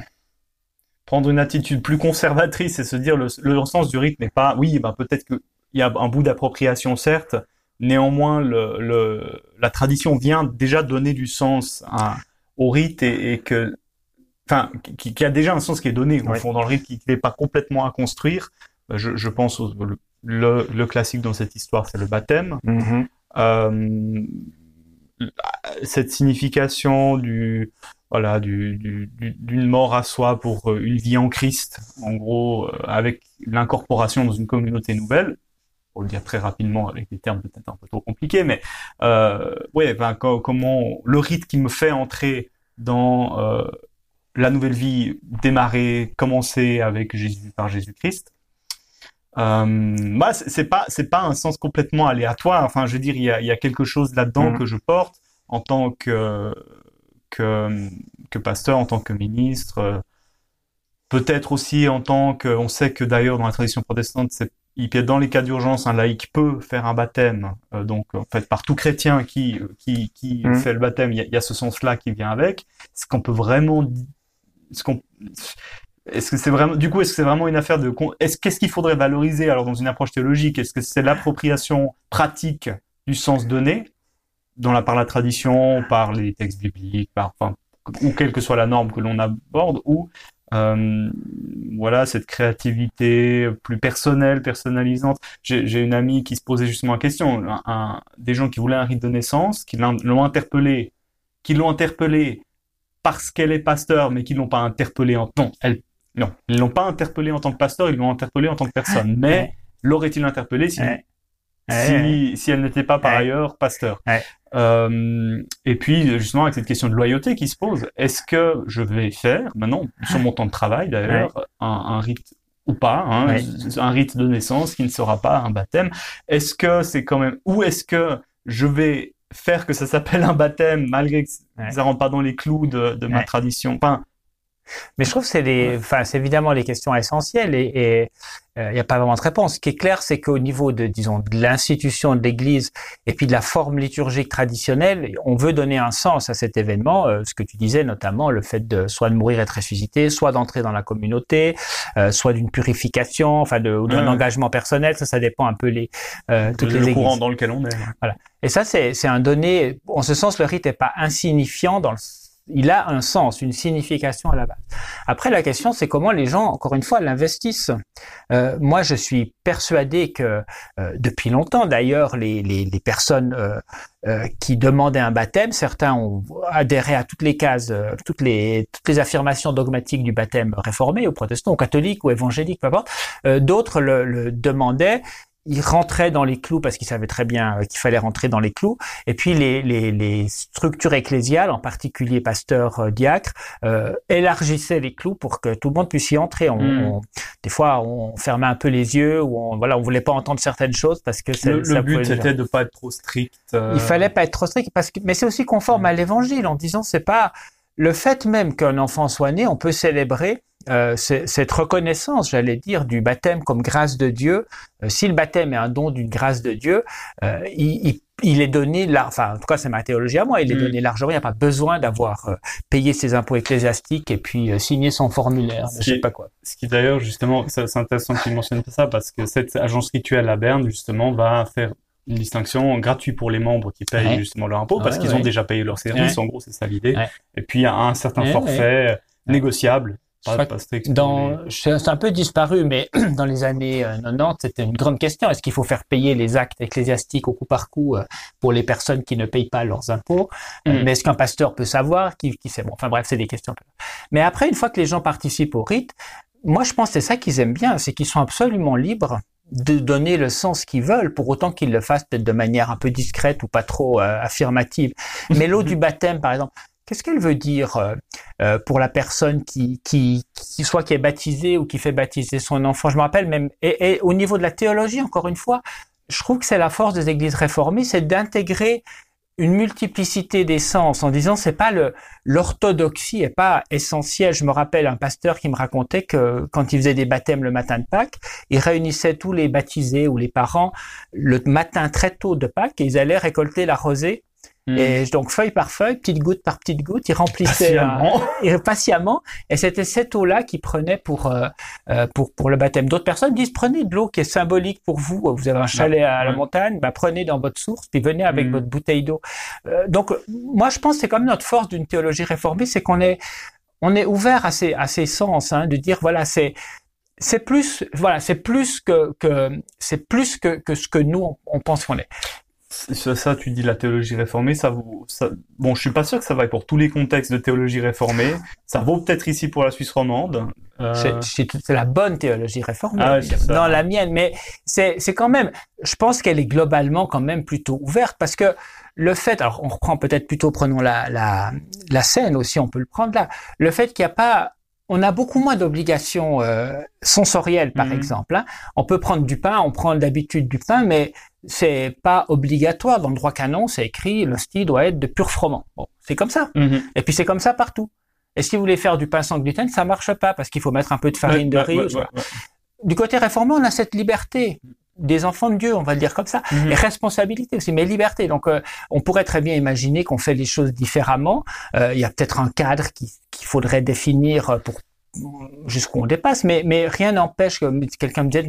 prendre une attitude plus conservatrice et se dire le, le sens du rite n'est pas, oui, ben peut-être qu'il y a un bout d'appropriation, certes. Néanmoins, le, le, la tradition vient déjà donner du sens à, au rite et, et que, enfin, qui, qui a déjà un sens qui est donné, au Ouais. fond, dans le rite, qui n'est pas complètement à construire. Je, je pense au, le, le, le classique dans cette histoire, c'est le baptême. Euh, cette signification du voilà du, du- du- d'une mort à soi pour euh, une vie en Christ, en gros, euh, avec l'incorporation dans une communauté nouvelle, pour le dire très rapidement avec des termes peut-être un peu trop compliqués, mais euh, ouais, ben, co- comment le rite qui me fait entrer dans euh, la nouvelle vie, démarrer, commencer avec Jésus par Jésus-Christ. Euh, bah, c'est pas c'est pas un sens complètement aléatoire. Enfin, je veux dire, il y a, il y a quelque chose là-dedans Mhm. que je porte en tant que que que pasteur, en tant que ministre, euh, peut-être aussi en tant que. On sait que d'ailleurs dans la tradition protestante, c'est dans les cas d'urgence, un laïc peut faire un baptême. Euh, donc, en fait, par tout chrétien qui qui qui Mhm. fait le baptême, il y a, il y a ce sens-là qui vient avec. Est-ce qu'on peut vraiment est-ce qu'on est-ce que c'est vraiment, du coup, est-ce que c'est vraiment une affaire de, est-ce, qu'est-ce qu'il faudrait valoriser alors dans une approche théologique? Est-ce que c'est l'appropriation pratique du sens donné, dans la, par la tradition, par les textes bibliques, par, enfin, ou quelle que soit la norme que l'on aborde, ou, euh, voilà, cette créativité plus personnelle, personnalisante. J'ai, une amie qui se posait justement la question, un, un- des gens qui voulaient un rite de naissance, qui l'ont interpellé, qui l'ont interpellé parce qu'elle est pasteur, mais qui l'ont pas interpellé en non, elle, non, ils l'ont pas interpellé en tant que pasteur, ils l'ont interpellé en tant que personne. Mais Ouais. l'aurait-il interpellé si, Ouais. Si, Ouais. si elle n'était pas par Ouais. ailleurs pasteur? Ouais. Euh, et puis, justement, avec cette question de loyauté qui se pose, est-ce que je vais faire, maintenant, sur mon temps de travail d'ailleurs, un, un rite ou pas, hein, Ouais. un rite de naissance qui ne sera pas un baptême? Est-ce que c'est quand même, ou est-ce que je vais faire que ça s'appelle un baptême malgré que Ouais. ça rentre pas dans les clous de, de ma tradition? Enfin, Mais je trouve que c'est les, enfin, c'est évidemment les questions essentielles et, et euh, il n'y a pas vraiment de réponse. Ce qui est clair, c'est qu'au niveau de, disons, de l'institution de l'Église et puis de la forme liturgique traditionnelle, on veut donner un sens à cet événement. euh, ce que tu disais, notamment le fait de soit de mourir et être ressuscité, soit d'entrer dans la communauté, euh, soit d'une purification, enfin, de, ou d'un Ouais. engagement personnel. Ça, ça dépend un peu les euh, toutes le les courant églises. dans lequel on est. Et ça, c'est c'est un donné. En ce sens, le rite n'est pas insignifiant dans le il a un sens, une signification à la base. Après, la question, c'est comment les gens, encore une fois, l'investissent. Euh, moi, je suis persuadé que euh, depuis longtemps, d'ailleurs, les, les, les, personnes euh, euh qui demandaient un baptême, certains ont adhéré à toutes les cases, euh, toutes les, toutes les affirmations dogmatiques du baptême réformé, ou protestant, ou catholique, ou évangélique, peu importe. D'autres le, le demandaient il rentrait dans les clous parce qu'il savait très bien euh, qu'il fallait rentrer dans les clous. Et puis les, les, les structures ecclésiales, en particulier pasteur, euh, diacre, euh, élargissaient les clous pour que tout le monde puisse y entrer. On, hmm. des fois, on fermait un peu les yeux ou on, voilà, on voulait pas entendre certaines choses parce que le, le but c'était de pas être trop strict. Euh... Il fallait pas être trop strict parce que, mais c'est aussi conforme à l'évangile en disant c'est pas le fait même qu'un enfant soit né, on peut célébrer euh, cette reconnaissance, j'allais dire, du baptême comme grâce de Dieu. Euh, si le baptême est un don d'une grâce de Dieu, euh, il, il, est donné, là, enfin, en tout cas, c'est ma théologie à moi, il est mm. donné largement. Il n'y a pas besoin d'avoir payé ses impôts ecclésiastiques et puis signé son formulaire. je sais pas quoi. Ce qui d'ailleurs, justement, c'est intéressant que tu mentionnes ça parce que cette agence rituelle à Berne, justement, va faire une distinction gratuite pour les membres qui payent justement leur impôt parce qu'ils ont déjà payé leur service. En gros, c'est ça l'idée. Et puis, il y a un certain forfait négociable c'est un peu disparu, mais [clears throat] dans les années 90, euh, c'était une grande question. Est-ce qu'il faut faire payer les actes ecclésiastiques au coup par coup euh, pour les personnes qui ne payent pas leurs impôts? Euh, mm. Mais est-ce qu'un pasteur peut savoir qui, qui sait Bon, enfin bref, c'est des questions. Mais après, une fois que les gens participent au rite, moi, je pense que c'est ça qu'ils aiment bien, c'est qu'ils sont absolument libres de donner le sens qu'ils veulent, pour autant qu'ils le fassent peut-être de manière un peu discrète ou pas trop affirmative. Mais l'eau du [laughs] baptême, par exemple, Qu'est-ce qu'elle veut dire euh, euh, pour la personne qui, qui, qui, soit qui est baptisée ou qui fait baptiser son enfant? Je me rappelle même, et, et, au niveau de la théologie, encore une fois, je trouve que c'est la force des églises réformées, c'est d'intégrer une multiplicité des sens en disant c'est pas le l'orthodoxie est pas essentielle. Je me rappelle un pasteur qui me racontait que quand il faisait des baptêmes le matin de Pâques, il réunissait tous les baptisés ou les parents le matin très tôt de Pâques et ils allaient récolter la rosée Hmm. Et donc feuille par feuille, petite goutte par petite goutte, il remplissait patiemment, euh, [laughs] patiemment et c'était cette eau-là qu'il prenait pour, euh, euh, pour pour le baptême. D'autres personnes disent prenez de l'eau qui est symbolique pour vous. Vous avez un chalet à la montagne, bah, prenez dans votre source puis venez avec hmm. votre bouteille d'eau. donc moi je pense que c'est comme notre force d'une théologie réformée, c'est qu'on est on est ouvert à ces à ces sens, hein, de dire voilà c'est c'est plus voilà c'est plus que que c'est plus que que ce que nous on, on pense qu'on est ça, tu dis la théologie réformée, ça vaut, ça, bon, je suis pas sûr que ça vaille pour tous les contextes de théologie réformée. Ça vaut peut-être ici pour la Suisse romande. Euh... C'est la bonne théologie réformée, ah, dans la mienne, mais c'est quand même, je pense qu'elle est globalement quand même plutôt ouverte parce que le fait, alors on reprend peut-être plutôt, prenons la, la, la scène aussi, on peut le prendre là, le fait qu'il n'y a pas on a beaucoup moins d'obligations euh, sensorielles, par mhm. exemple. Hein. On peut prendre du pain, on prend d'habitude du pain, mais c'est pas obligatoire. Dans le droit canon, c'est écrit l'hostie doit être de pur froment. Bon, c'est comme ça. Mhm. Et puis c'est comme ça partout. Et si vous voulez faire du pain sans gluten, ça marche pas parce qu'il faut mettre un peu de farine de riz. du côté réformé, on a cette liberté des enfants de Dieu, on va le dire comme ça, mhm. et responsabilité aussi, mais liberté. Donc, euh, on pourrait très bien imaginer qu'on fait les choses différemment. Euh, il y a peut-être un cadre qu'il faudrait définir pour jusqu'où on dépasse, mais, mais rien n'empêche que quelqu'un me dise,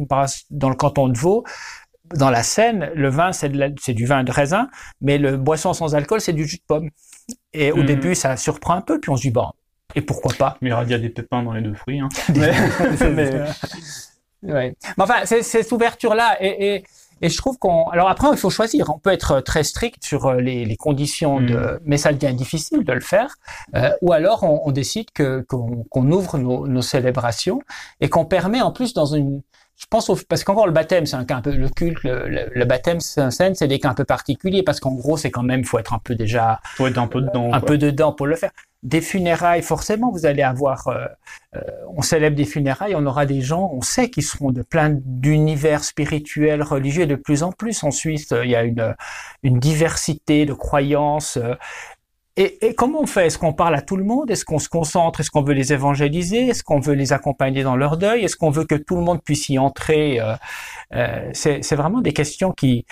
dans le canton de Vaud, dans la Seine, le vin, c'est du vin de raisin, mais le boisson sans alcool, c'est du jus de pomme. Et au mhm. début, ça surprend un peu, puis on se dit, bon, et pourquoi pas? Mais il y a des pépins dans les deux fruits. Hein. [laughs] mais, ouais. mais enfin, cette ouverture-là, et, et, et, je trouve qu'on... Alors après, il faut choisir. On peut être très strict sur euh, les, les conditions, de... Mhm. mais ça devient difficile de le faire. Euh, ou alors, on, on décide que qu'on ouvre nos, nos célébrations et qu'on permet en plus dans une je pense au, parce qu'encore le baptême, c'est un cas un peu le culte, le, le, baptême scène, c'est des cas un peu particuliers parce qu'en gros, c'est quand même faut être un peu déjà faut être un peu dedans, un peu dedans pour le faire. Des funérailles, forcément, vous allez avoir, euh, euh, on célèbre des funérailles, on aura des gens, on sait qu'ils seront de plein d'univers spirituels, religieux, de plus en plus en Suisse. Il y a une, une diversité de croyances. Et, comment on fait? Est-ce qu'on parle à tout le monde? Est-ce qu'on se concentre? Est-ce qu'on veut les évangéliser? Est-ce qu'on veut les accompagner dans leur deuil? Est-ce qu'on veut que tout le monde puisse y entrer? Euh, euh, C'est vraiment des questions qui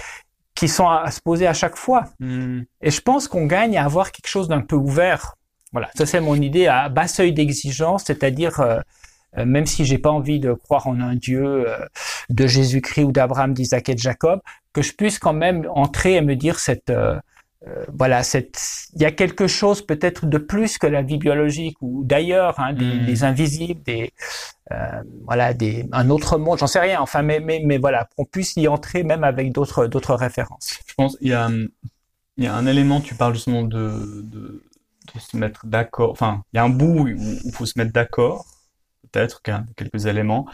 qui sont à, se poser à chaque fois. Hmm. Et je pense qu'on gagne à avoir quelque chose d'un peu ouvert. Voilà, ça c'est mon idée à bas seuil d'exigence, c'est-à-dire euh, même si j'ai pas envie de croire en un Dieu de Jésus-Christ ou d'Abraham, d'Isaac et de Jacob, que je puisse quand même entrer et me dire cette voilà, il y a quelque chose peut-être de plus que la vie biologique ou d'ailleurs, hein, des, des, invisibles, des voilà, des un autre monde, j'en sais rien. Enfin, mais mais mais voilà, qu'on puisse y entrer même avec d'autres d'autres références. Je pense il y a il y a un élément, tu parles justement de, de, de se mettre d'accord. Enfin, il y a un bout où il faut se mettre d'accord, peut-être, quelques éléments.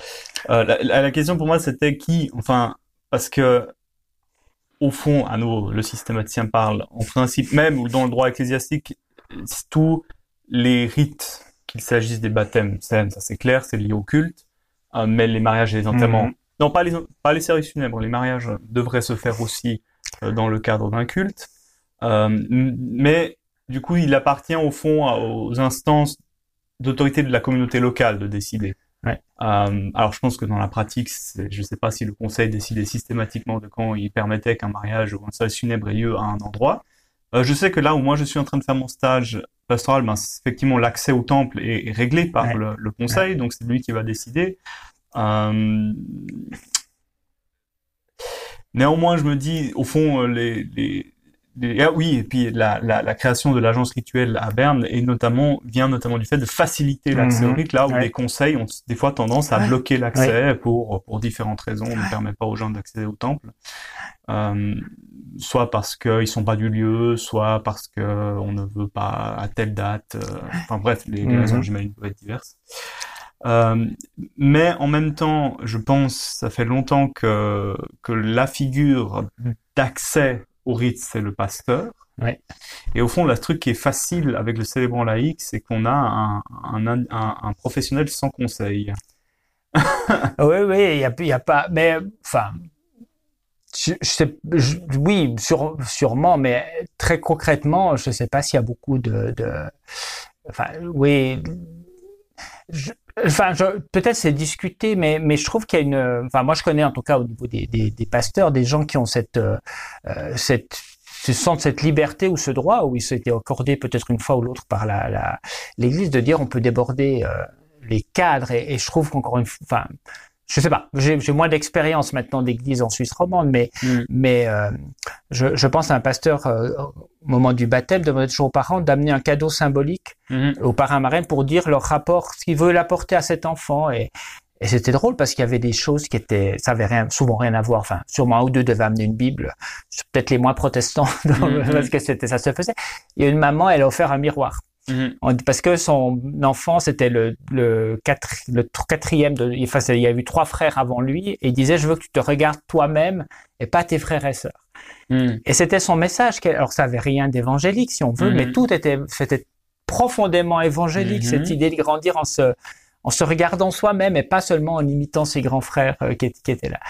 Euh, la, la, question pour moi, c'était qui, enfin, parce que au fond, à nouveau, le systématicien parle en principe même ou dans le droit ecclésiastique, tous les rites, qu'il s'agisse des baptêmes, ça c'est clair, c'est lié au culte, euh, mais les mariages et les enterrements, non pas les pas les services funèbres, les mariages devraient se faire aussi euh, dans le cadre d'un culte. Euh, mais du coup, il appartient au fond aux instances d'autorité de la communauté locale de décider. Ouais. Euh, alors, je pense que dans la pratique, je ne sais pas si le conseil décidait systématiquement de quand il permettait qu'un mariage ou un service funèbre ait lieu à un endroit. Euh, je sais que là où moi je suis en train de faire mon stage pastoral, ben, effectivement l'accès au temple est, réglé par le, le, conseil, donc c'est lui qui va décider. Euh, néanmoins, je me dis, au fond, les, les ah oui, et puis la, la, la création de l'agence rituelle à Berne et notamment vient notamment du fait de faciliter l'accès au mhm. rite, là où les conseils ont des fois tendance à bloquer l'accès pour pour différentes raisons, on ne permet pas aux gens d'accéder au temple, euh, soit parce qu'ils sont pas du lieu, soit parce que on ne veut pas à telle date, euh, enfin bref, les, les raisons mhm. j'imagine peuvent être diverses. Euh, mais en même temps, je pense, ça fait longtemps que que la figure d'accès au rite, c'est le pasteur. Ouais. Et au fond, le truc qui est facile avec le célébrant laïque, c'est qu'on a un, un, un, un, professionnel sans conseil. [laughs] oui, oui, il y a, y a pas, mais enfin, je, je oui, sur, sûrement, mais très concrètement, je ne sais pas s'il y a beaucoup de, de enfin, oui, je, Enfin, peut-être c'est discuté, mais mais je trouve qu'il y a une. Enfin, moi je connais en tout cas au niveau des des, des pasteurs des gens qui ont cette euh, cette se sentent cette liberté ou ce droit où ils s'étaient accordé peut-être une fois ou l'autre par la l'Église de dire on peut déborder euh, les cadres et, et je trouve qu'encore une fois, enfin je sais pas, j'ai moins d'expérience maintenant d'église en Suisse romande, mais mm. mais euh, je, je, pense à un pasteur euh, au moment du baptême demander toujours aux parents d'amener un cadeau symbolique mm-hmm. aux parrains marraines pour dire leur rapport, ce qu'ils veulent apporter à cet enfant et et c'était drôle parce qu'il y avait des choses qui étaient, ça avait rien, souvent rien à voir. Enfin, sûrement un ou deux devaient amener une Bible, peut-être les moins protestants [laughs] mm-hmm. parce que c'était ça se faisait. Il y a une maman, elle a offert un miroir. Mhm. Parce que son enfant, c'était le, le, le quatrième de, enfin, il y a eu trois frères avant lui, et il disait, je veux que tu te regardes toi-même et pas tes frères et sœurs. Mhm. Et c'était son message. Alors, ça avait rien d'évangélique, si on veut, mais mhm. tout était, c'était profondément évangélique, cette idée de grandir en se, en se regardant soi-même et pas seulement en imitant ses grands frères euh, qui, qui, étaient là.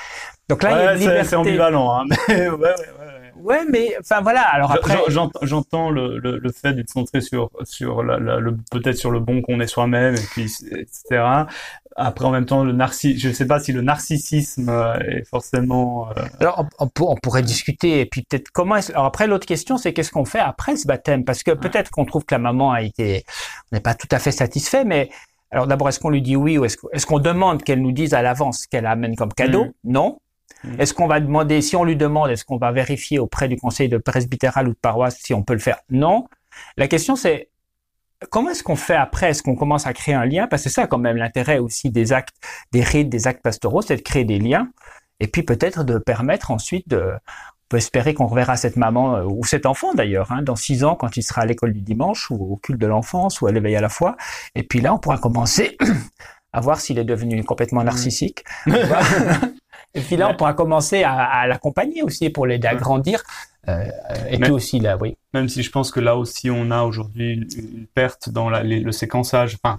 Donc là, il y a une liberté. C'est ambivalent, hein. [laughs] Mais ouais, ouais, ouais ouais, mais enfin voilà. Alors après, j'entends le, le, le, fait d'être centré sur sur la, le peut-être sur le bon qu'on est soi-même et puis etc. Après, en même temps, le narciss, je ne sais pas si le narcissisme euh, est forcément. Euh... Alors, on, on, pourrait discuter et puis peut-être comment. Est Alors après, l'autre question, c'est qu'est-ce qu'on fait après ce baptême? Parce que peut-être qu'on trouve que la maman a été, on n'est pas tout à fait satisfait, mais alors d'abord, est-ce qu'on lui dit oui ou est-ce qu'on demande qu'elle nous dise à l'avance qu'elle amène comme cadeau? Mm. Non. Mm. Est-ce qu'on va demander, si on lui demande, est-ce qu'on va vérifier auprès du conseil de presbytéral ou de paroisse si on peut le faire? Non. La question c'est comment est-ce qu'on fait après? Est-ce qu'on commence à créer un lien? Parce que c'est ça quand même l'intérêt aussi des actes, des rites, des actes pastoraux, c'est de créer des liens et puis peut-être de permettre ensuite de on peut espérer qu'on reverra cette maman euh, ou cet enfant d'ailleurs hein, dans six ans quand il sera à l'école du dimanche ou au culte de l'enfance ou à l'éveil à la foi. Et puis là, on pourra commencer [clears throat] à voir s'il est devenu complètement mm. narcissique. [laughs] Et puis là, on pourra commencer à, à l'accompagner aussi pour l'aider à grandir. Euh, et puis aussi là, oui. Même si je pense que là aussi, on a aujourd'hui une, perte dans la, le séquençage, enfin,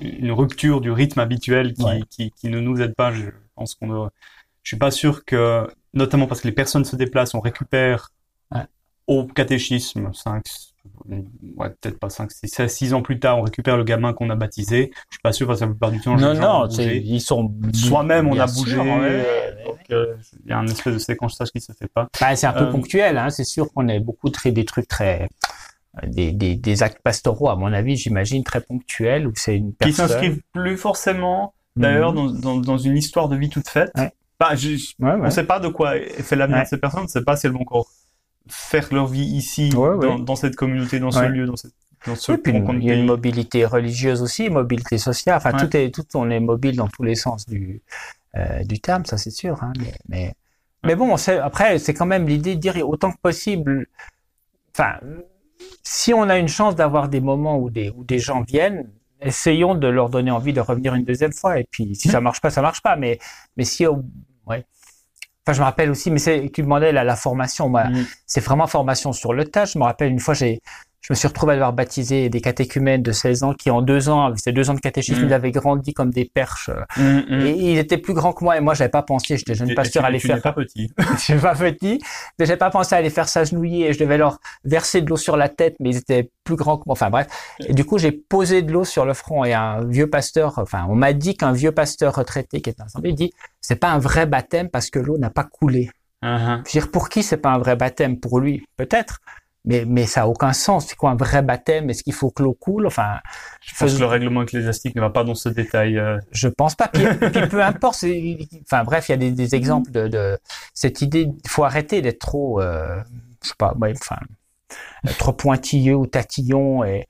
une rupture du rythme habituel qui, qui, qui, ne nous aide pas. Je pense qu'on, je suis pas sûr que, notamment parce que les personnes se déplacent, on récupère au catéchisme 5, ouais, peut-être pas 5, 6, 6 ans plus tard, on récupère le gamin qu'on a baptisé. Je suis pas sûr parce que la plupart du temps, non, non, ils sont soi-même, on a bougé. donc, euh, il y a un espèce de séquençage qui se fait pas. Bah, c'est un peu euh, ponctuel, hein. C'est sûr qu'on a beaucoup très des trucs très des, des, des, actes pastoraux, à mon avis, j'imagine, très ponctuels, où c'est une personne... Qui s'inscrivent plus forcément, d'ailleurs, mhm. dans, dans, dans, une histoire de vie toute faite. Ouais. Bah, je, ouais. On sait pas de quoi est fait l'avenir de ces personnes, on ne sait pas si elles vont encore faire leur vie ici, dans, cette communauté, dans ce lieu, dans, cette, ce puis il y a une mobilité religieuse aussi, mobilité sociale. Enfin, tout est, tout on est mobile dans tous les sens du euh, du terme, ça c'est sûr. Hein, mais, mais, mais bon, après, c'est quand même l'idée de dire autant que possible. Enfin, si on a une chance d'avoir des moments où des où des gens viennent, essayons de leur donner envie de revenir une deuxième fois. Et puis, si ça marche pas, ça marche pas. Mais mais si, ouais. Enfin, je me rappelle aussi, mais c'est, tu demandais la, la formation. Moi, mm. c'est vraiment formation sur le tas. Je me rappelle une fois, j'ai, je me suis retrouvé à devoir baptiser des catéchumènes de 16 ans qui, en deux ans, ces deux ans de catéchisme, mm. ils avaient grandi comme des perches. Mm, mm. Et ils étaient plus grands que moi. Et moi, j'avais pas pensé, j'étais jeune pasteur à les faire. pas petit. [laughs] je suis pas petit. Mais j'avais pas pensé à les faire s'agenouiller et je devais leur verser de l'eau sur la tête, mais ils étaient plus grands que moi. Enfin, bref. Et du coup, j'ai posé de l'eau sur le front et un vieux pasteur, enfin, on m'a dit qu'un vieux pasteur retraité qui ensemble, il dit, c'est pas un vrai baptême parce que l'eau n'a pas coulé. Uh-huh. Je veux dire, pour qui c'est pas un vrai baptême? Pour lui, peut-être mais, mais ça a aucun sens. C'est quoi un vrai baptême? Est-ce qu'il faut que l'eau coule? Enfin, je pense que le règlement ecclésiastique ne va pas dans ce détail. Euh. Je pense pas. Puis, peu importe. Enfin bref, il y a des, des exemples de, de, cette idée. Il faut arrêter d'être trop, euh, je sais pas, enfin, trop pointilleux ou tatillon. Et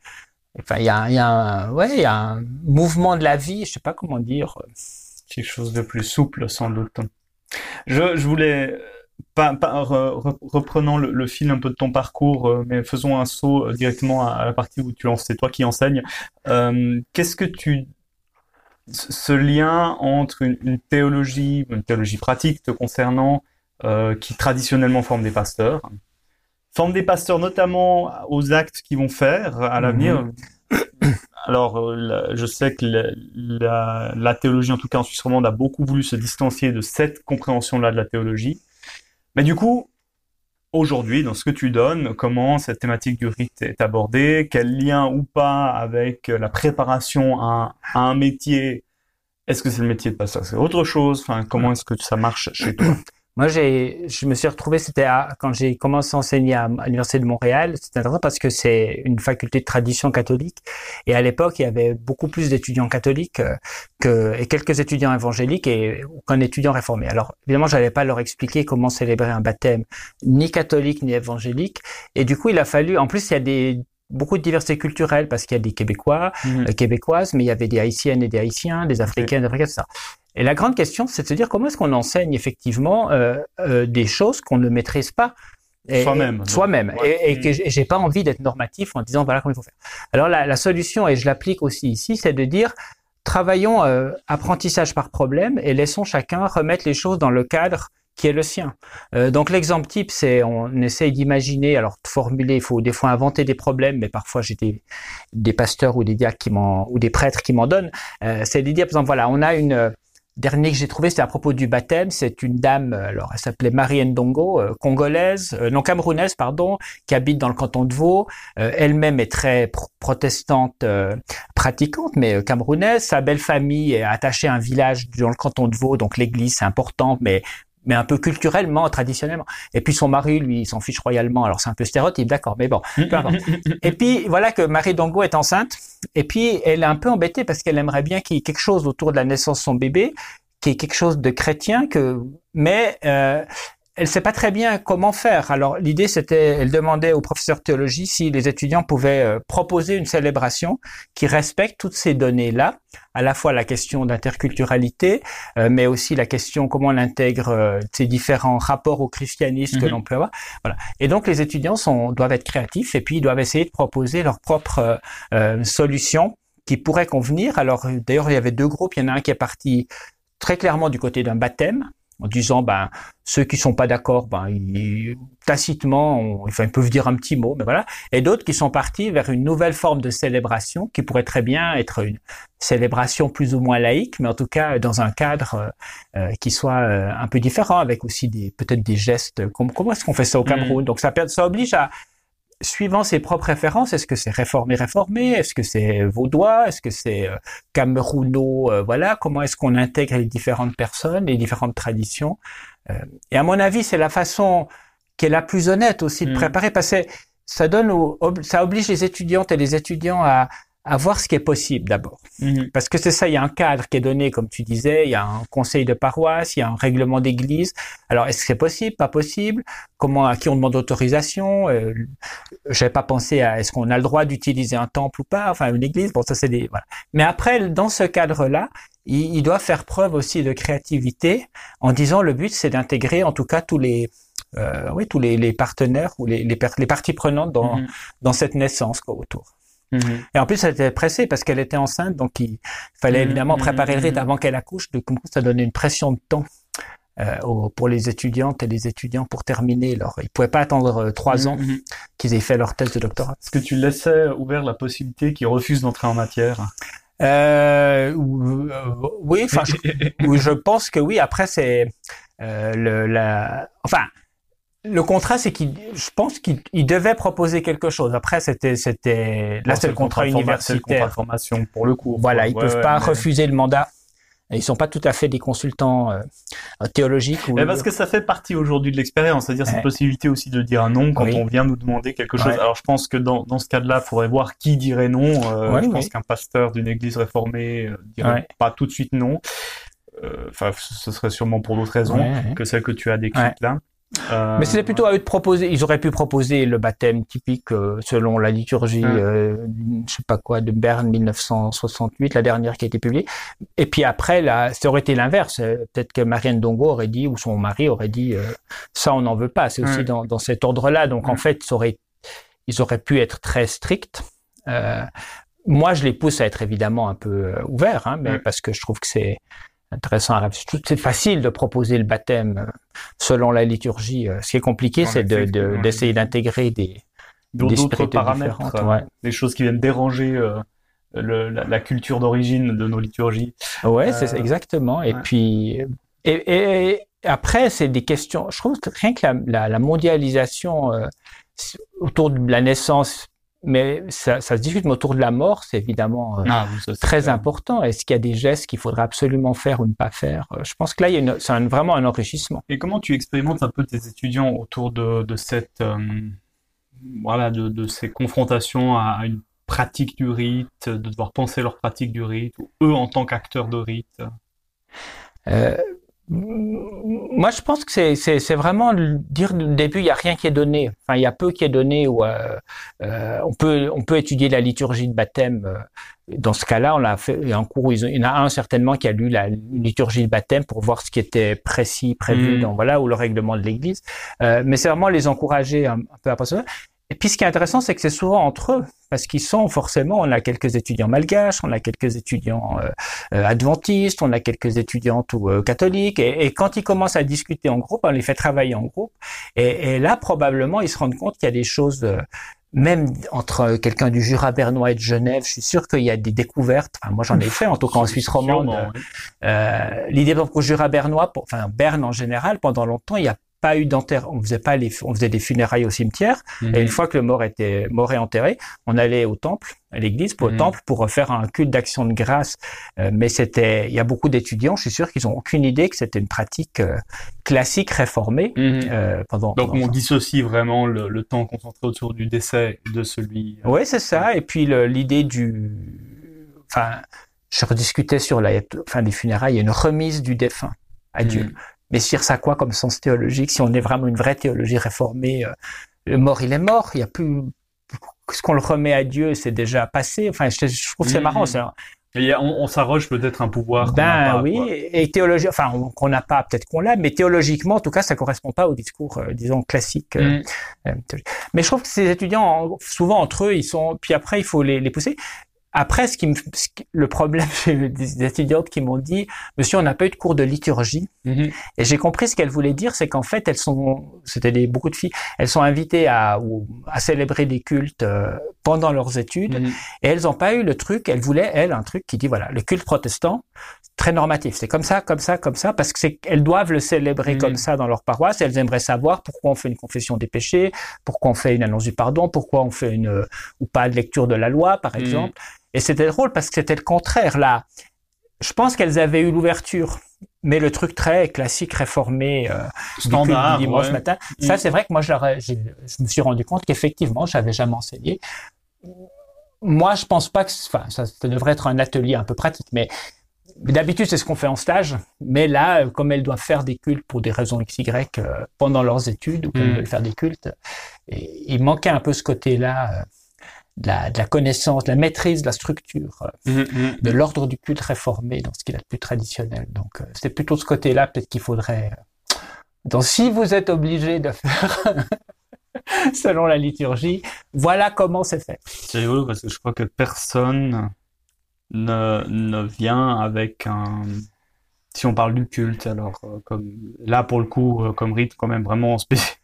enfin, il y a, il y a un, ouais, il y a un mouvement de la vie. Je sais pas comment dire. Quelque chose de plus souple, sans doute. Je, je voulais pas, reprenant le, fil un peu de ton parcours, euh, mais faisons un saut euh, directement à, la partie où tu c'est toi qui enseignes. Euh, qu'est-ce que tu ce lien entre une, théologie, une théologie pratique te concernant, qui traditionnellement forme des pasteurs, forme des pasteurs notamment aux actes qu'ils vont faire à l'avenir? Mm-hmm. Alors, je sais que la, la, théologie, en tout cas en Suisse romande, a beaucoup voulu se distancier de cette compréhension-là de la théologie. Mais du coup, aujourd'hui, dans ce que tu donnes, comment cette thématique du rite est abordée, quel lien ou pas avec la préparation à, un métier, est-ce que c'est le métier de pasteur, c'est autre chose, enfin, comment est-ce que ça marche chez toi? Moi, j'ai, je me suis retrouvé, c'était quand j'ai commencé à enseigner à, l'université de Montréal. C'était intéressant parce que c'est une faculté de tradition catholique, et à l'époque, il y avait beaucoup plus d'étudiants catholiques euh, que et quelques étudiants évangéliques et qu'un étudiant réformé. Alors, évidemment, j'allais pas leur expliquer comment célébrer un baptême, ni catholique ni évangélique, et du coup, il a fallu. En plus, il y a des beaucoup de diversité culturelle parce qu'il y a des Québécois, mmh. euh, Québécoises, mais il y avait des Haïtiennes et des Haïtiens, des Africains, des Africains, tout ça. Et la grande question, c'est de se dire comment est-ce qu'on enseigne effectivement euh, euh, des choses qu'on ne maîtrise pas? Soi-même. Soi-même. Et, et, que j'ai pas envie d'être normatif en disant voilà comment il faut faire. Alors la, la solution, et je l'applique aussi ici, c'est de dire travaillons apprentissage par problème et laissons chacun remettre les choses dans le cadre qui est le sien. Euh, donc l'exemple type, c'est on essaye d'imaginer, alors de formuler, il faut des fois inventer des problèmes, mais parfois j'ai des, pasteurs ou des diacres qui m'en ou des prêtres qui m'en donnent. Euh, c'est de dire, par exemple, voilà, on a une Dernier que j'ai trouvé, c'était à propos du baptême. C'est une dame, euh, alors elle s'appelait Marie Ndongo, euh, congolaise, euh, non camerounaise, pardon, qui habite dans le canton de Vaud. Elle-même est très protestante, pratiquante, mais camerounaise. Sa belle famille est attachée à un village dans le canton de Vaud, donc l'église c'est important, mais mais un peu culturellement, traditionnellement. Et puis son mari, lui, il s'en fiche royalement. Alors c'est un peu stéréotype, d'accord, mais bon, peu importe. et puis voilà que Marie Dongo est enceinte. Et puis elle est un peu embêtée parce qu'elle aimerait bien qu'il y ait quelque chose autour de la naissance de son bébé, qui est quelque chose de chrétien, que mais euh, elle sait pas très bien comment faire. Alors l'idée c'était, elle demandait au professeur de théologie si les étudiants pouvaient euh, proposer une célébration qui respecte toutes ces données-là, à la fois la question d'interculturalité, euh, mais aussi la question comment on intègre euh, ces différents rapports au christianisme que mhm. l'on peut avoir. Voilà. Et donc les étudiants sont, doivent être créatifs et puis ils doivent essayer de proposer leur propre solution qui pourrait convenir. Alors d'ailleurs il y avait deux groupes. Il y en a un qui est parti très clairement du côté d'un baptême en disant ben ceux qui sont pas d'accord ben ils, tacitement enfin ils peuvent dire un petit mot mais voilà. Et d'autres qui sont partis vers une nouvelle forme de célébration qui pourrait très bien être une célébration plus ou moins laïque mais en tout cas dans un cadre euh, euh, qui soit euh, un peu différent avec aussi des peut-être des gestes. Comme comment est-ce qu'on fait ça au Cameroun? Mmh. donc ça ça oblige à suivant ses propres références, est-ce que c'est réformé réformé, est-ce que c'est vaudois, est-ce que c'est euh, camerouno, euh, voilà, comment est-ce qu'on intègre les différentes personnes, les différentes traditions. Euh, et à mon avis, c'est la façon qui est la plus honnête aussi de mm. préparer, parce que ça donne, ça oblige les étudiantes et les étudiants à, à voir ce qui est possible d'abord. Mhm. Parce que c'est ça, il y a un cadre qui est donné, comme tu disais, il y a un conseil de paroisse, il y a un règlement d'église. Alors, est-ce que c'est possible, pas possible? Comment, à qui on demande autorisation? Euh, J'avais pas pensé à est-ce qu'on a le droit d'utiliser un temple ou pas, enfin une église? Bon, ça c'est des voilà. Mais après, dans ce cadre-là, il, il doit faire preuve aussi de créativité en disant le but c'est d'intégrer en tout cas tous les euh, oui tous les, les partenaires ou les, les, les parties prenantes dans, Mhm. dans cette naissance quoi, autour. Mhm. Et en plus, elle était pressée parce qu'elle était enceinte, donc il fallait Mhm, évidemment mhm, préparer le rite mhm. avant qu'elle accouche. Donc, du coup, ça donnait une pression de temps euh, aux- pour les étudiantes et les étudiants pour terminer leur. Ils pouvaient pas attendre euh, trois ans qu'ils aient fait leur thèse de doctorat. Est-ce que tu laissais ouvert la possibilité qu'ils refusent d'entrer en matière? Euh, ou- oui, enfin, [laughs] je, pense que oui. Après, c'est euh, le, la, enfin. Le contrat, c'est qu'il, je pense qu'il il devait proposer quelque chose. Après, c'était, c'était, là, c'est le contrat c'est le contrat universitaire. de formation pour le cours. Voilà, ils Ouais, peuvent ouais, pas mais- refuser le mandat. Ils sont pas tout à fait des consultants euh, théologiques. Ou... Mais parce que ça fait partie aujourd'hui de l'expérience, c'est-à-dire cette possibilité aussi de dire un non quand Oui. on vient nous demander quelque chose. Alors je pense que dans, dans ce cas-là, il faudrait voir qui dirait non. Euh, je pense qu'un pasteur d'une église réformée euh, dirait pas tout de suite non. Euh, Enfin, ce serait sûrement pour d'autres raisons que celles que tu as décrites là. Euh, Mais c'était plutôt à eux de proposer. Ils auraient pu proposer le baptême typique euh, selon la liturgie, euh, je sais pas quoi, de Berne 1968, la dernière qui a été publiée. Et puis après, là, ça aurait été l'inverse. Euh, Peut-être que Marianne Dongo aurait dit, ou son mari aurait dit, ça on n'en veut pas. C'est aussi dans, dans cet ordre-là. Donc en fait, ça aurait, ils auraient pu être très stricts. Moi, je les pousse à être évidemment un peu ouverts, hein, mais parce que je trouve que c'est intéressant. à. C'est facile de proposer le baptême euh, selon la liturgie. Euh, Ce qui est compliqué, c'est de- d'essayer d'intégrer des, D'autres des d'autres spiritualités paramètres, euh, ouais. des choses qui viennent déranger euh, le- la, la culture d'origine de nos liturgies. Ouais, c'est Euh, exactement. Et ouais. puis, et, et- et après, c'est des questions. Je trouve que rien que la, la, la mondialisation euh, autour de la naissance, mais ça, ça se discute, mais autour de la mort, c'est évidemment euh, Ah, oui, très clair. important. Est-ce qu'il y a des gestes qu'il faudrait absolument faire ou ne pas faire? Euh, Je pense que là, il y a une- c'est un- vraiment un enrichissement. Et comment tu expérimentes un peu tes étudiants autour de, de cette, euh, voilà, de, de ces confrontations à, à une pratique du rite, de devoir penser leur pratique du rite, ou eux en tant qu'acteurs de rite? Euh, moi, je pense que c'est, c'est, c'est vraiment dire du début, il y a rien qui est donné. Enfin, il y a peu qui est donné. Où, euh, euh, on peut, on peut étudier la liturgie de baptême. euh, Dans ce cas-là, on a fait un cours. où ils ont- Il y en a un certainement qui a lu la liturgie de baptême pour voir ce qui était précis, prévu Mm. dans voilà ou le règlement de l'Église. Euh, mais c'est vraiment les encourager un, un peu à passer. Et puis, ce qui est intéressant, c'est que c'est souvent entre eux, parce qu'ils sont forcément, on a quelques étudiants malgaches, on a quelques étudiants euh, euh, adventistes, on a quelques étudiantes ou euh, catholiques, et, et quand ils commencent à discuter en groupe, on les fait travailler en groupe, et, et là, probablement, ils se rendent compte qu'il y a des choses, euh, même entre quelqu'un du Jura bernois et de Genève, je suis sûr qu'il y a des découvertes, enfin, moi j'en ai fait, en tout cas en Suisse [laughs] romande, euh, L'idée pour le Jura bernois, pour, enfin Berne en général, pendant longtemps, il n'y a pas eu d'enterrement. On faisait pas les, on faisait des funérailles au cimetière. Et une fois que le mort était mort et enterré, on allait au temple, à l'église, pour au Mhm. temple pour faire un culte d'action de grâce. Euh, mais c'était, il y a beaucoup d'étudiants, je suis sûr qu'ils ont aucune idée que c'était une pratique euh, classique réformée Mhm. euh, pendant. Donc pendant on dissocie vraiment le, le temps concentré autour du décès de celui. Oui, c'est ça. Et puis l'idée du, enfin, je rediscutais sur la fin des funérailles, il y a une remise du défunt à Dieu. Mais sur ça quoi comme sens théologique Si on est vraiment une vraie théologie réformée, euh, le mort il est mort. Il y a plus ce qu'on le remet à Dieu, c'est déjà passé. Enfin, je, je trouve que c'est Mhm. marrant. Et on, on s'arroge peut-être un pouvoir. Ben pas, oui, quoi. et théologie, enfin on- qu'on n'a pas, peut-être qu'on l'a, mais théologiquement, en tout cas, ça correspond pas au discours, euh, disons classique. euh, théologique. Mais je trouve que ces étudiants, en- souvent entre eux, ils sont. Puis après, il faut les, les pousser. Après, ce qui me, ce qui- le problème, [laughs] j'ai des des étudiantes qui m'ont dit, Monsieur, on n'a pas eu de cours de liturgie. Mhm. Et j'ai compris ce qu'elles voulaient dire, c'est qu'en fait, elles sont, c'était beaucoup de filles, elles sont invitées à, à célébrer des cultes euh, pendant leurs études, Mhm. et elles n'ont pas eu le truc. Elles voulaient, elles, un truc qui dit voilà, le culte protestant, très normatif, c'est comme ça, comme ça, comme ça, parce que c'est, elles doivent le célébrer comme ça dans leur paroisse. Elles aimeraient savoir pourquoi on fait une confession des péchés, pourquoi on fait une annonce du pardon, pourquoi on fait une euh, ou pas de lecture de la loi, par exemple. Et c'était drôle parce que c'était le contraire là. Je pense qu'elles avaient eu l'ouverture, mais le truc très classique réformé euh, Standard. du dimanche ouais. matin. Mm. Ça, c'est vrai que moi, je, me suis rendu compte qu'effectivement, je n'avais jamais enseigné. moi, je pense pas que, enfin, ça, ça devrait être un atelier un peu pratique, mais D'habitude, c'est ce qu'on fait en stage, mais là, comme elles doivent faire des cultes pour des raisons XY euh, pendant leurs études, ou qu'elles Mm. veulent faire des cultes, et il manquait un peu ce côté-là euh, de, la, de la connaissance, de la maîtrise de la structure, euh, de l'ordre du culte réformé dans ce qu'il a de plus traditionnel. Donc, euh, c'est plutôt ce côté-là peut-être qu'il faudrait. euh, Donc, si vous êtes obligé de faire [laughs] selon la liturgie, voilà comment c'est fait. C'est rigolo parce que je crois que personne ne, ne vient avec un. Si on parle du culte, alors comme là pour le coup, comme rite quand même vraiment spécial.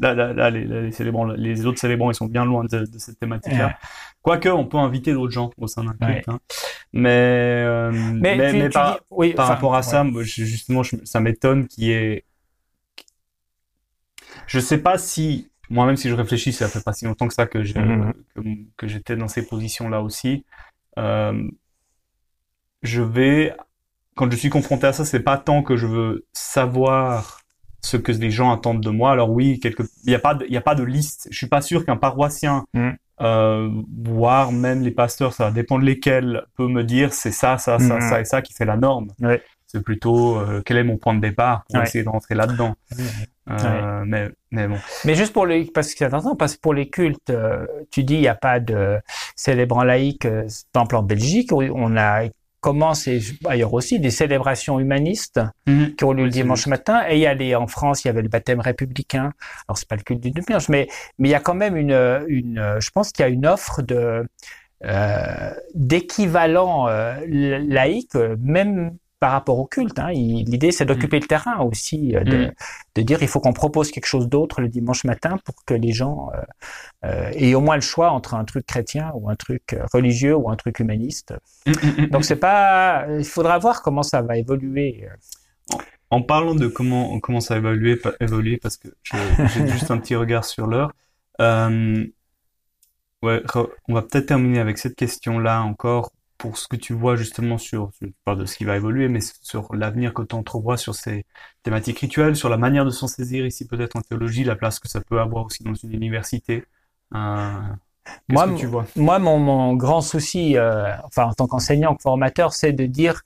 Là, là, là, les, les célébrants, les autres célébrants, ils sont bien loin de, de cette thématique-là. Ouais. Quoique, on peut inviter d'autres gens au sein d'un culte. Ouais. hein. Mais, euh, Mais, mais, tu- mais tu par, dis- oui, par enfin, rapport à ouais. ça, justement, je- ça m'étonne qu'il y ait. Je sais pas si moi-même, si je réfléchis, ça fait pas si longtemps que ça que Mhm. que j'étais dans ces positions-là aussi. Euh, je vais, quand je suis confronté à ça, c'est pas tant que je veux savoir ce que les gens attendent de moi. Alors oui, quelque, il y a pas, de, il y a pas de liste. Je suis pas sûr qu'un paroissien, Mhm. euh, voire même les pasteurs, ça va dépendre lesquels, peut me dire c'est ça, ça, ça, Mhm. ça et ça qui fait la norme. Ouais. C'est plutôt euh, quel est mon point de départ pour Ouais. essayer de rentrer là-dedans. Euh, mais, mais bon. Mais juste pour les, parce que c'est important, parce que pour les cultes, tu dis il n'y a pas de célébrants laïcs, euh, par exemple en Belgique, où on a commence et ailleurs aussi des célébrations humanistes qui ont lieu le dimanche matin. Et il y a les, en France, il y avait le baptême républicain. Alors c'est pas le culte du Demi-Ange, mais mais il y a quand même une une, je pense qu'il y a une offre de euh, d'équivalent euh, laïque, euh, même par rapport au culte. Hein. L'idée, c'est d'occuper le terrain aussi, euh, de, Mm. de dire il faut qu'on propose quelque chose d'autre le dimanche matin pour que les gens euh, euh, aient au moins le choix entre un truc chrétien ou un truc religieux ou un truc humaniste. Donc c'est pas, il faudra voir comment ça va évoluer. En parlant de comment, comment ça a évolué, pa- évolué parce que j'ai [laughs] juste un petit regard sur l'heure. Ouais, on va peut-être terminer avec cette question-là encore pour ce que tu vois justement sur, tu parles de ce qui va évoluer, mais sur l'avenir que tu entrevois sur ces thématiques rituelles, sur la manière de s'en saisir ici peut-être en théologie, la place que ça peut avoir aussi dans une université. Euh, Moi, que tu vois? Moi, mon, mon grand souci, euh, enfin en tant qu'enseignant, formateur, c'est de dire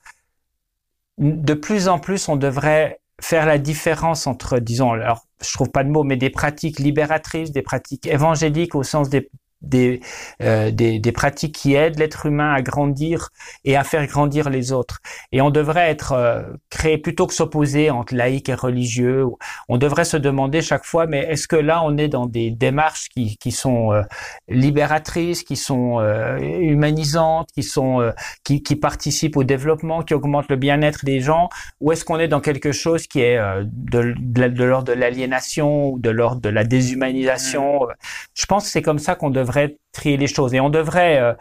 de plus en plus, on devrait faire la différence entre, disons, alors je trouve pas de mots, mais des pratiques libératrices, des pratiques évangéliques au sens des des, euh, des, des pratiques qui aident l'être humain à grandir et à faire grandir les autres. Et on devrait être euh, créé plutôt que s'opposer entre laïcs et religieux. On devrait se demander chaque fois, mais est-ce que là on est dans des démarches qui, qui sont euh, libératrices, qui sont euh, humanisantes, qui sont qui, qui participent au développement, qui augmentent le bien-être des gens, ou est-ce qu'on est dans quelque chose qui est de, de, de l'ordre de l'aliénation ou de l'ordre de la déshumanisation? Je pense que c'est comme ça qu'on devrait trier les choses et on devrait, euh,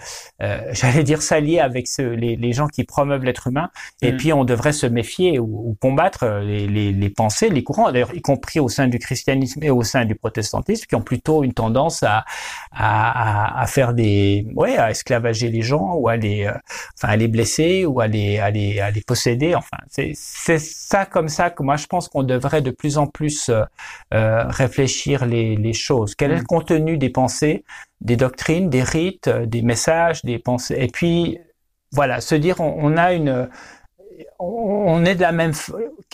euh, [laughs] j'allais dire, s'allier avec ceux, les, les gens qui promeuvent l'être humain et Mm. puis on devrait se méfier ou, ou combattre euh, les, les, les pensées, les courants, d'ailleurs y compris au sein du christianisme et au sein du protestantisme, qui ont plutôt une tendance à, à, à- faire des, ouais, à esclavager les gens ou à les, euh, enfin à les blesser ou à les, à les, à les posséder. Enfin, c'est c'est ça comme ça que moi je pense qu'on devrait de plus en plus réfléchir les, les choses. Quel est le Mm. contenu des pensées, des doctrines, des rites, euh, des messages, des pensées, et puis voilà, se dire on, on a une on est de la même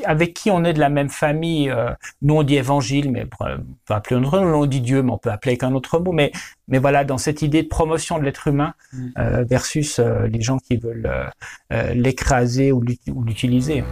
avec qui on est de la même famille euh, nous on dit évangile mais euh, on peut appeler un autre nom, on dit Dieu mais on peut appeler avec un autre mot. Mais mais voilà dans cette idée de promotion de l'être humain Mm. euh, versus euh, les gens qui veulent euh, l'écraser ou l'utiliser